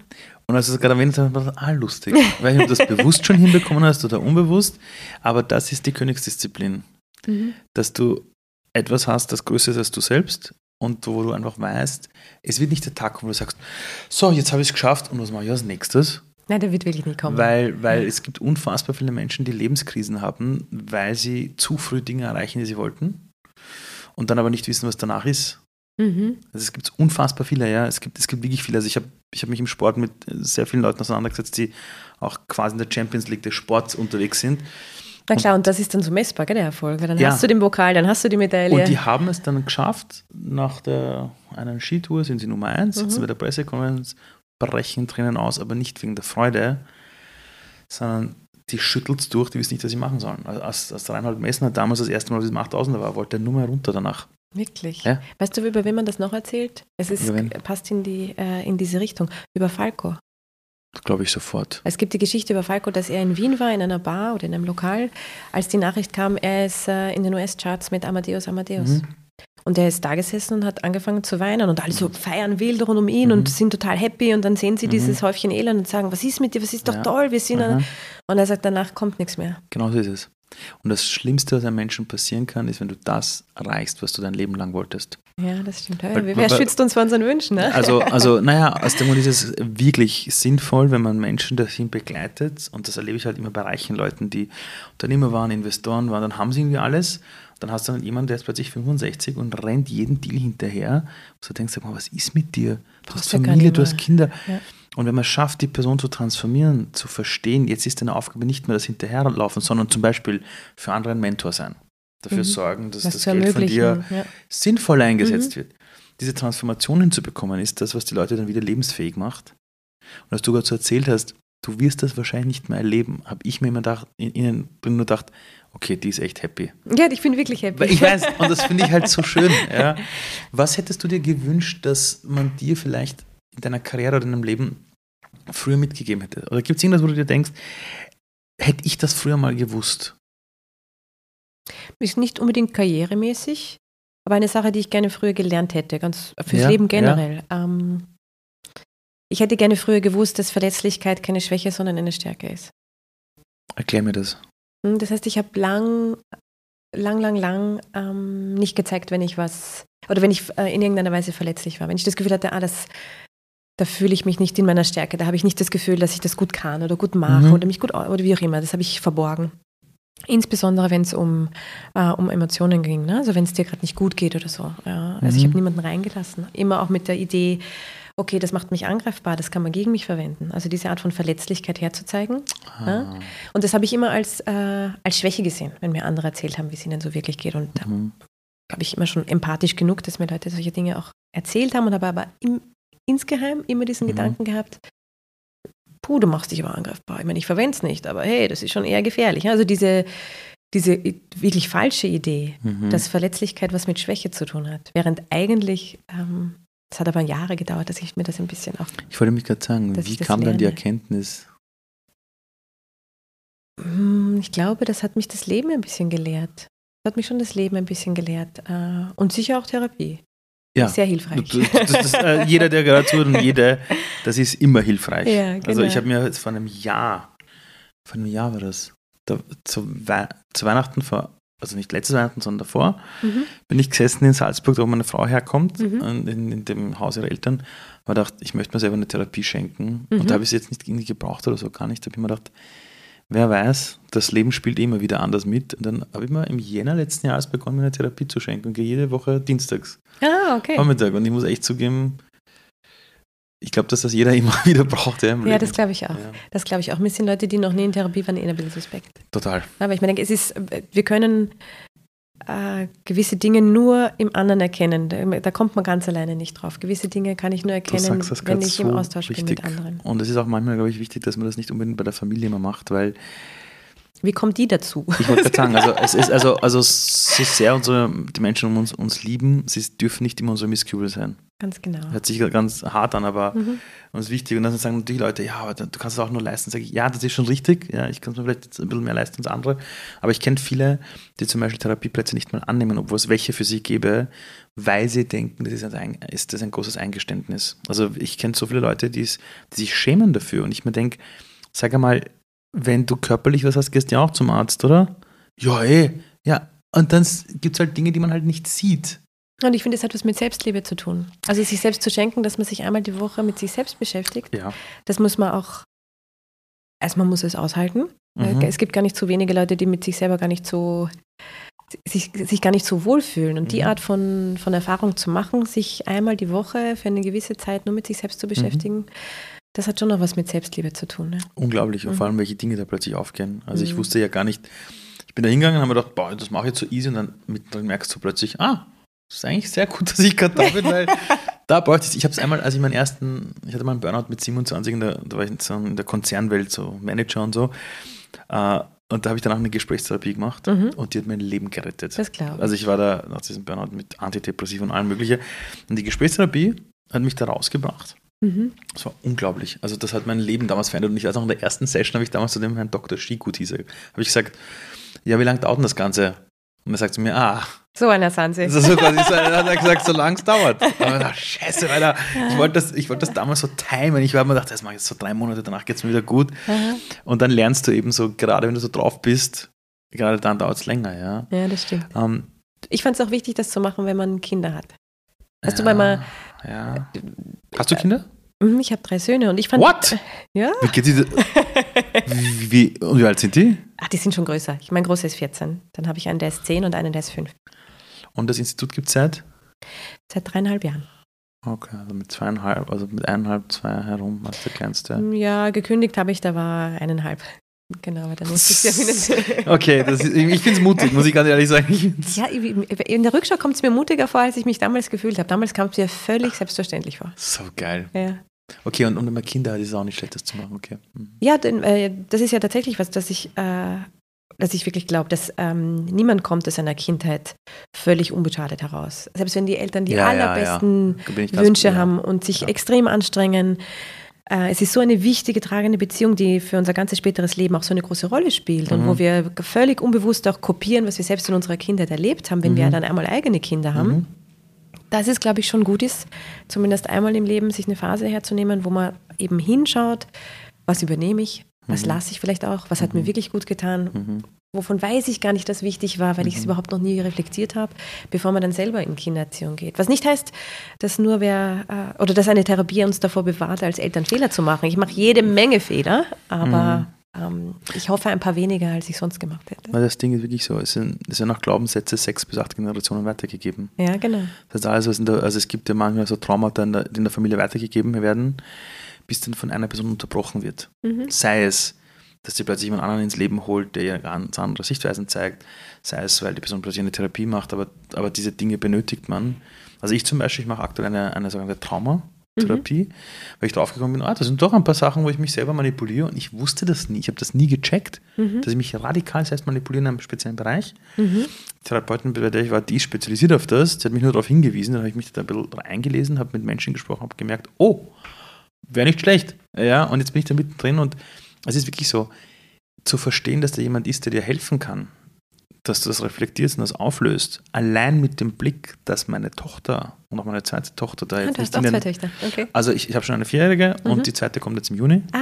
S1: Und als du es gerade erwähnt hast, war das ah, lustig. Weil du das bewusst schon hinbekommen hast oder unbewusst, aber das ist die Königsdisziplin. Mhm. Dass du etwas hast, das größer ist als du selbst und wo du einfach weißt, es wird nicht der Tag kommen, wo du sagst, so, jetzt habe ich es geschafft und was mache ich als nächstes?
S2: Nein, der wird wirklich nicht kommen.
S1: Weil, weil es gibt unfassbar viele Menschen, die Lebenskrisen haben, weil sie zu früh Dinge erreichen, die sie wollten und dann aber nicht wissen, was danach ist. Mhm. Also es gibt unfassbar viele, ja. Es gibt, es gibt wirklich viele. Also ich habe ich hab mich im Sport mit sehr vielen Leuten auseinandergesetzt, die auch quasi in der Champions League des Sports unterwegs sind.
S2: Na klar, und, und das ist dann so messbar, gell, der Erfolg. Weil dann ja. hast du den Pokal, dann hast du die Medaille.
S1: Und die haben es dann geschafft, nach der einen Skitour sind sie Nummer eins, sitzen mhm. bei der Pressekonferenz brechen Tränen aus, aber nicht wegen der Freude, sondern die schüttelt es durch, die wissen nicht, was sie machen sollen. Also als, als Reinhold Messner damals das erste Mal auf diesem 8000er war, wollte er nur mehr runter danach.
S2: Wirklich. Ja? Weißt du, über wen man das noch erzählt? Es ist, passt in, die, äh, in diese Richtung. Über Falco.
S1: Glaube ich sofort.
S2: Es gibt die Geschichte über Falco, dass er in Wien war, in einer Bar oder in einem Lokal, als die Nachricht kam, er ist äh, in den US-Charts mit Amadeus Amadeus. Mhm. Und er ist da gesessen und hat angefangen zu weinen und alle so feiern wild rund um ihn mhm. und sind total happy und dann sehen sie mhm. dieses Häufchen Elend und sagen, was ist mit dir, was ist doch ja. toll, wir sind Und er sagt, danach kommt nichts mehr.
S1: Genau so ist es. Und das Schlimmste, was einem Menschen passieren kann, ist, wenn du das erreichst, was du dein Leben lang wolltest.
S2: Ja, das stimmt. Weil, Wer weil, schützt uns vor unseren Wünschen? Ne?
S1: Also, also, naja, aus dem Grund ist es wirklich sinnvoll, wenn man Menschen dahin begleitet. Und das erlebe ich halt immer bei reichen Leuten, die Unternehmer waren, Investoren waren, dann haben sie irgendwie alles. Dann hast du dann jemanden, der ist plötzlich 65 und rennt jeden Deal hinterher. Und du denkst, sag mal, was ist mit dir? Du hast Familie, du hast Kinder. Ja. Und wenn man schafft, die Person zu transformieren, zu verstehen, jetzt ist deine Aufgabe nicht mehr das Hinterherlaufen, sondern zum Beispiel für andere ein Mentor sein. Dafür mhm. sorgen, dass das, das Geld von dir ja. sinnvoll eingesetzt mhm. wird. Diese Transformation hinzubekommen, ist das, was die Leute dann wieder lebensfähig macht. Und als du gerade so erzählt hast, du wirst das wahrscheinlich nicht mehr erleben, habe ich mir immer gedacht, in ihnen nur gedacht, okay, die ist echt happy.
S2: Ja, ich bin wirklich happy.
S1: Ich weiß, und das finde ich halt so schön. Ja. Was hättest du dir gewünscht, dass man dir vielleicht in deiner Karriere oder in deinem Leben früher mitgegeben hätte? Oder gibt es irgendwas, wo du dir denkst, hätte ich das früher mal gewusst?
S2: Ist nicht unbedingt karrieremäßig, aber eine Sache, die ich gerne früher gelernt hätte, ganz fürs ja, Leben generell. Ja. Ähm, ich hätte gerne früher gewusst, dass Verletzlichkeit keine Schwäche, sondern eine Stärke ist.
S1: Erklär mir das.
S2: Hm, das heißt, ich habe lang, lang, lang, lang ähm, nicht gezeigt, wenn ich was, oder wenn ich äh, in irgendeiner Weise verletzlich war. Wenn ich das Gefühl hatte, ah, das, da fühle ich mich nicht in meiner Stärke, da habe ich nicht das Gefühl, dass ich das gut kann oder gut mache mhm. oder mich gut, oder wie auch immer. Das habe ich verborgen. Insbesondere wenn es um, äh, um Emotionen ging, ne? also wenn es dir gerade nicht gut geht oder so. Ja. Also mhm. ich habe niemanden reingelassen. Immer auch mit der Idee, okay, das macht mich angreifbar, das kann man gegen mich verwenden. Also diese Art von Verletzlichkeit herzuzeigen. Ah. Ja? Und das habe ich immer als, äh, als Schwäche gesehen, wenn mir andere erzählt haben, wie es ihnen so wirklich geht. Und da mhm. habe ich immer schon empathisch genug, dass mir Leute solche Dinge auch erzählt haben und habe aber im, insgeheim immer diesen mhm. Gedanken gehabt, puh, du machst dich aber angreifbar. Ich meine, ich verwende es nicht, aber hey, das ist schon eher gefährlich. Also diese, diese wirklich falsche Idee, mhm. dass Verletzlichkeit was mit Schwäche zu tun hat, während eigentlich ähm, es hat aber Jahre gedauert, dass ich mir das ein bisschen auch.
S1: Ich wollte mich gerade sagen, wie kam lerne. dann die Erkenntnis?
S2: Hm, ich glaube, das hat mich das Leben ein bisschen gelehrt. Das hat mich schon das Leben ein bisschen gelehrt. Äh, und sicher auch Therapie. Ja. Sehr hilfreich.
S1: Das, das, das, äh, jeder, der gerade zuhört und jede, das ist immer hilfreich. Ja, genau. Also ich habe mir jetzt vor einem Jahr, vor einem Jahr war das, da, zu, We zu Weihnachten vor also nicht letztes Weihnachten, sondern davor, mhm. bin ich gesessen in Salzburg, wo meine Frau herkommt, mhm. in, in, dem Haus ihrer Eltern, und gedacht, ich möchte mir selber eine Therapie schenken. Mhm. Und da habe ich es jetzt nicht irgendwie gebraucht oder so, gar nicht. Da habe ich mir gedacht, wer weiß, das Leben spielt immer wieder anders mit. Und dann habe ich mir im Jänner letzten Jahres begonnen, mir eine Therapie zu schenken und gehe jede Woche dienstags.
S2: Ah, okay.
S1: Vormittag. Und ich muss echt zugeben, ich glaube, dass das jeder immer wieder braucht.
S2: Ja, ja das glaube ich auch. Ja. Das glaube ich auch. Mir sind Leute, die noch nie in Therapie waren, eher ein bisschen suspekt.
S1: Total.
S2: Aber ich meine, es ist, wir können äh, gewisse Dinge nur im anderen erkennen. Da, da, kommt man ganz alleine nicht drauf. Gewisse Dinge kann ich nur erkennen, wenn ich so im Austausch wichtig. bin mit anderen.
S1: Und es ist auch manchmal, glaube ich, wichtig, dass man das nicht unbedingt bei der Familie immer macht, weil
S2: wie kommt die dazu?
S1: Ich wollte gerade sagen, also es ist also, also so sehr unsere, die Menschen um uns, uns lieben, sie dürfen nicht immer unsere Misskübel sein.
S2: Ganz genau.
S1: Hört sich ganz hart an, aber mhm. uns ist wichtig. Und dann sagen die Leute, ja, aber du kannst es auch nur leisten. Sag ich, ja, das ist schon richtig. Ja, ich kann es mir vielleicht ein bisschen mehr leisten als andere. Aber ich kenne viele, die zum Beispiel Therapieplätze nicht mal annehmen, obwohl es welche für sie gäbe, weil sie denken, das ist ein, ist das ein großes Eingeständnis. Also ich kenne so viele Leute, die, die sich schämen dafür. Und ich mir denke, sag einmal, wenn du körperlich was hast, gehst du ja auch zum Arzt, oder? Ja, eh. Ja. Und dann gibt es halt Dinge, die man halt nicht sieht.
S2: Und ich finde, es hat was mit Selbstliebe zu tun. Also sich selbst zu schenken, dass man sich einmal die Woche mit sich selbst beschäftigt.
S1: Ja.
S2: Das muss man auch, erstmal muss es aushalten. Mhm. Es gibt gar nicht so wenige Leute, die mit sich selber gar nicht so, sich, sich gar nicht so wohlfühlen. Und die mhm. Art von, von Erfahrung zu machen, sich einmal die Woche für eine gewisse Zeit nur mit sich selbst zu mhm. beschäftigen, mhm. Das hat schon noch was mit Selbstliebe zu tun. Ne?
S1: Unglaublich. Und mhm. vor allem, welche Dinge da plötzlich aufgehen. Also ich mhm. wusste ja gar nicht, ich bin da hingegangen und habe mir gedacht, boah, das mache ich jetzt so easy und dann, dann merkst du plötzlich, ah, das ist eigentlich sehr gut, dass ich gerade da bin, weil da bräuchte ich, ich habe es einmal, als ich meinen ersten, ich hatte mal einen Burnout mit 27, in der, da war ich in der Konzernwelt, so Manager und so. Äh, Und da habe ich dann auch eine Gesprächstherapie gemacht
S2: Mhm.
S1: und die hat mein Leben gerettet.
S2: Das glaube ich.
S1: Also ich war da nach diesem Burnout mit Antidepressiv und allem mögliche. Und die Gesprächstherapie hat mich da rausgebracht.
S2: Mhm.
S1: Das war unglaublich. Also das hat mein Leben damals verändert. Und ich weiß auch in der ersten Session habe ich damals zu dem Herrn Dr. Schikut hieß er, habe ich gesagt, ja, wie lange dauert denn das Ganze? Und er sagt zu mir, ah,
S2: So einer sind sie.
S1: das ist so quasi, so, dann hat er gesagt, so lange es dauert. Aber ich dachte, scheiße, Alter, ich wollte das, ich wollte das damals so timen. Ich habe mir gedacht, das mache ich jetzt so drei Monate, danach geht es mir wieder gut.
S2: Aha.
S1: Und dann lernst du eben so, gerade wenn du so drauf bist, gerade dann dauert es länger, ja.
S2: Ja, das stimmt.
S1: Ähm,
S2: Ich fand es auch wichtig, das zu machen, wenn man Kinder hat. Hast du
S1: ja,
S2: mal mal-
S1: Ja. Hast du Kinder?
S2: Mhm, Ich habe drei Söhne und ich fand.
S1: What?
S2: Ja.
S1: Wie geht die, wie, wie, und wie alt sind die?
S2: Ach, die sind schon größer. Ich, mein Großer ist 14. Dann habe ich einen, der ist 10 und einen, der ist 5.
S1: Und das Institut gibt es seit?
S2: Seit dreieinhalb Jahren.
S1: Okay, also mit zweieinhalb, also mit eineinhalb, zwei herum als der kleinste.
S2: Ja, gekündigt habe ich, da war eineinhalb. Genau, aber dann musste ich ja finanziell.
S1: Okay, das ist, ich finde es mutig, muss ich ganz ehrlich sagen.
S2: Ja, in der Rückschau kommt es mir mutiger vor, als ich mich damals gefühlt habe. Damals kam es mir völlig selbstverständlich vor.
S1: So geil.
S2: Ja,
S1: Okay, und, und wenn man Kinder hat, ist es auch nicht schlecht, das zu machen. Okay. Mhm.
S2: ja denn, äh, das ist ja tatsächlich was, dass ich, äh, dass ich wirklich glaube, dass ähm, niemand kommt aus seiner Kindheit völlig unbeschadet heraus. Selbst wenn die Eltern die
S1: Ja, ja, ja.
S2: allerbesten
S1: ich ganz-
S2: Wünsche
S1: ja.
S2: haben und sich
S1: Ja.
S2: extrem anstrengen. Äh, Es ist so eine wichtige, tragende Beziehung, die für unser ganzes späteres Leben auch so eine große Rolle spielt und
S1: Mhm.
S2: wo wir völlig unbewusst auch kopieren, was wir selbst in unserer Kindheit erlebt haben, wenn wir
S1: Mhm.
S2: dann einmal eigene Kinder haben.
S1: Mhm.
S2: Dass es, glaube ich, schon gut ist, zumindest einmal im Leben sich eine Phase herzunehmen, wo man eben hinschaut, was übernehme ich, was
S1: Mhm.
S2: lasse ich vielleicht auch, was hat mir wirklich gut getan,
S1: Mhm.
S2: Wovon weiß ich gar nicht, dass wichtig war, weil ich es überhaupt noch nie reflektiert habe, bevor man dann selber in Kindererziehung geht. Was nicht heißt, dass nur wer äh, oder dass eine Therapie uns davor bewahrt, als Eltern Fehler zu machen. Ich mache jede Menge Fehler, aber ähm, ich hoffe ein paar weniger, als ich sonst gemacht hätte.
S1: Weil das Ding ist wirklich so, es sind, es sind nach Glaubenssätze sechs bis acht Generationen weitergegeben.
S2: Ja, genau.
S1: Das heißt, alles, was in der, also es gibt ja manchmal so Traumata in der, die in der Familie weitergegeben werden, bis dann von einer Person unterbrochen wird.
S2: Mhm.
S1: Sei es, dass sie plötzlich jemand anderen ins Leben holt, der ihr ganz andere Sichtweisen zeigt, sei es, weil die Person plötzlich eine Therapie macht, aber, aber diese Dinge benötigt man. Also ich zum Beispiel, ich mache aktuell eine, eine sogenannte Traumatherapie, weil ich draufgekommen bin, ah, das sind doch ein paar Sachen, wo ich mich selber manipuliere und ich wusste das nie, ich habe das nie gecheckt,
S2: Mhm.
S1: dass ich mich radikal selbst manipuliere in einem speziellen Bereich.
S2: Mhm.
S1: Die Therapeutin, bei der ich war, die ist spezialisiert auf das. Die hat mich nur darauf hingewiesen. Dann habe ich mich da ein bisschen eingelesen, habe mit Menschen gesprochen, habe gemerkt, oh, wäre nicht schlecht. Ja, und jetzt bin ich da mittendrin und es ist wirklich so, zu verstehen, dass da jemand ist, der dir helfen kann, dass du das reflektierst und das auflöst. Allein mit dem Blick, dass meine Tochter und auch meine zweite Tochter da
S2: Ah,
S1: jetzt
S2: du
S1: nicht
S2: hast auch zwei Töchter. Okay.
S1: Also ich, ich habe schon eine Vierjährige
S2: Mhm.
S1: und die zweite kommt jetzt im Juni.
S2: Ah,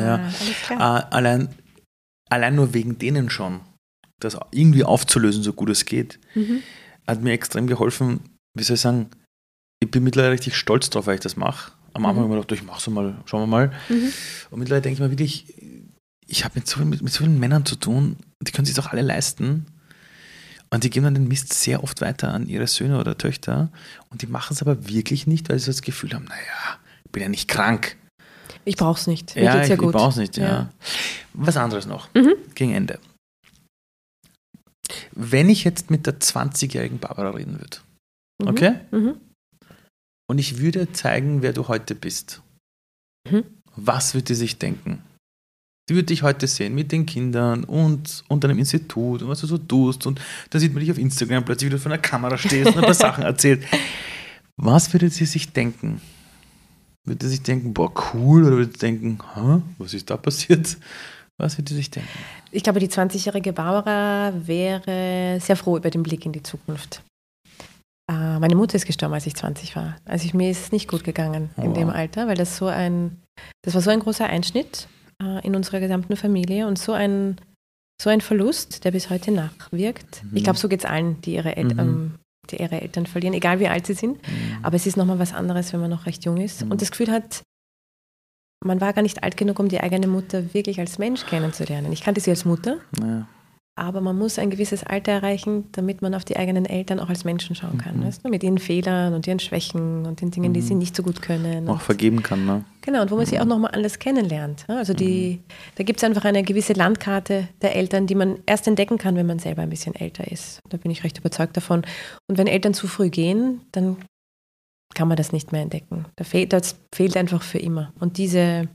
S1: Ja.
S2: alles klar.
S1: Äh, allein, allein nur wegen denen schon, das irgendwie aufzulösen, so gut es geht,
S2: Mhm.
S1: hat mir extrem geholfen. Wie soll ich sagen, ich bin mittlerweile richtig stolz drauf, weil ich das mache. Am Anfang
S2: Mhm.
S1: habe ich mir gedacht, ich mache so mal, schauen wir mal.
S2: Mhm.
S1: Und mittlerweile denke ich mir wirklich, ich habe mit so, mit, mit so vielen Männern zu tun, die können sich doch alle leisten. Und die geben dann den Mist sehr oft weiter an ihre Söhne oder Töchter. Und die machen es aber wirklich nicht, weil sie so das Gefühl haben, naja, ich bin ja nicht krank.
S2: Ich brauch's nicht. Mir
S1: ja,
S2: geht's ja
S1: ich,
S2: gut.
S1: ich brauche es nicht. Ja.
S2: Ja.
S1: Was anderes noch,
S2: Mhm.
S1: gegen Ende. Wenn ich jetzt mit der 20-jährigen Barbara reden würde,
S2: Mhm.
S1: okay?
S2: Mhm.
S1: Und ich würde zeigen, wer du heute bist.
S2: Mhm.
S1: Was würde sie sich denken? Die würde dich heute sehen mit den Kindern und, und deinem Institut und was du so tust. Und dann sieht man dich auf Instagram plötzlich, wie du vor einer Kamera stehst und ein paar Sachen erzählst. Was würde sie sich denken? Würde sie sich denken, boah, cool? Oder würde sie denken, Hä, was ist da passiert? Was würde sie sich denken?
S2: Ich glaube, die 20-jährige Barbara wäre sehr froh über den Blick in die Zukunft. Äh, meine Mutter ist gestorben, als ich 20 war. Also ich, mir ist es nicht gut gegangen
S1: Oh,
S2: in dem. Alter, weil das so ein, das war so ein großer Einschnitt äh, in unserer gesamten Familie und so ein, so ein Verlust, der bis heute nachwirkt.
S1: Mhm.
S2: Ich glaube, so geht es allen, die ihre, El
S1: Mhm.
S2: ähm, die ihre Eltern verlieren, egal wie alt sie sind. Aber es ist nochmal was anderes, wenn man noch recht jung ist
S1: Mhm.
S2: und das Gefühl hat, man war gar nicht alt genug, um die eigene Mutter wirklich als Mensch kennenzulernen. Ich kannte sie als Mutter,
S1: Naja.
S2: Aber man muss ein gewisses Alter erreichen, damit man auf die eigenen Eltern auch als Menschen schauen kann.
S1: Mhm.
S2: Weißt du? Mit ihren Fehlern und ihren Schwächen und den Dingen, die
S1: Mhm.
S2: sie nicht so gut können.
S1: Auch vergeben kann, ne?
S2: genau, und wo man sie auch nochmal anders kennenlernt. ja. Also die, da gibt es einfach eine gewisse Landkarte der Eltern, die man erst entdecken kann, wenn man selber ein bisschen älter ist. Da bin ich recht überzeugt davon. Und wenn Eltern zu früh gehen, dann kann man das nicht mehr entdecken. Da fehlt, das fehlt einfach für immer. Und diese,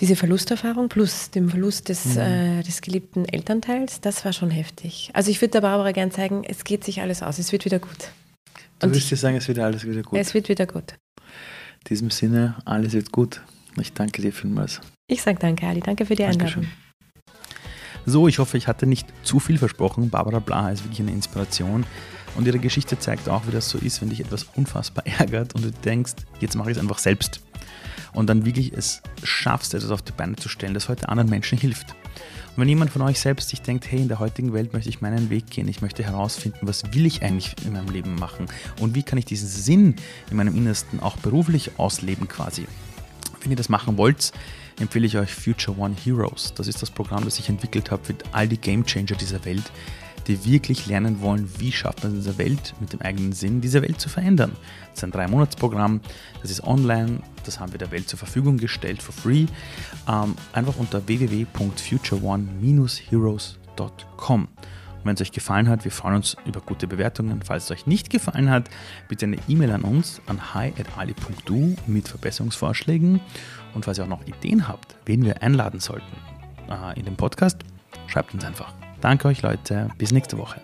S2: diese Verlusterfahrung plus dem Verlust des, mhm. äh, des geliebten Elternteils, das war schon heftig. Also ich würde der Barbara gern zeigen, es geht sich alles aus, es wird wieder gut.
S1: Du würdest dir sagen, es wird alles wieder gut.
S2: Es wird wieder gut.
S1: In diesem Sinne, alles wird gut. Ich danke dir vielmals.
S2: Ich sage danke, Ali. Danke für die Dankeschön. Einladung.
S1: So, ich hoffe, ich hatte nicht zu viel versprochen. Barbara Blaha ist wirklich eine Inspiration. Und ihre Geschichte zeigt auch, wie das so ist, wenn dich etwas unfassbar ärgert und du denkst, jetzt mache ich es einfach selbst. Und dann wirklich es schaffst, etwas auf die Beine zu stellen, das heute anderen Menschen hilft. Und wenn jemand von euch selbst sich denkt, hey, in der heutigen Welt möchte ich meinen Weg gehen, ich möchte herausfinden, was will ich eigentlich in meinem Leben machen und wie kann ich diesen Sinn in meinem Innersten auch beruflich ausleben quasi. Wenn ihr das machen wollt, empfehle ich euch Future One Heroes. Das ist das Programm, das ich entwickelt habe für all die Game Changer dieser Welt, die wirklich lernen wollen, wie schafft man in dieser Welt mit dem eigenen Sinn, diese Welt zu verändern. Das ist ein Drei-Monats-Programm, das ist online, das haben wir der Welt zur Verfügung gestellt for free. Ähm, einfach unter www.futureone-heroes.com. Wenn es euch gefallen hat, wir freuen uns über gute Bewertungen. Falls es euch nicht gefallen hat, bitte eine E-Mail an uns an hi.ali.du mit Verbesserungsvorschlägen. Und falls ihr auch noch Ideen habt, wen wir einladen sollten äh, in dem Podcast, schreibt uns einfach. Danke euch Leute, bis nächste Woche.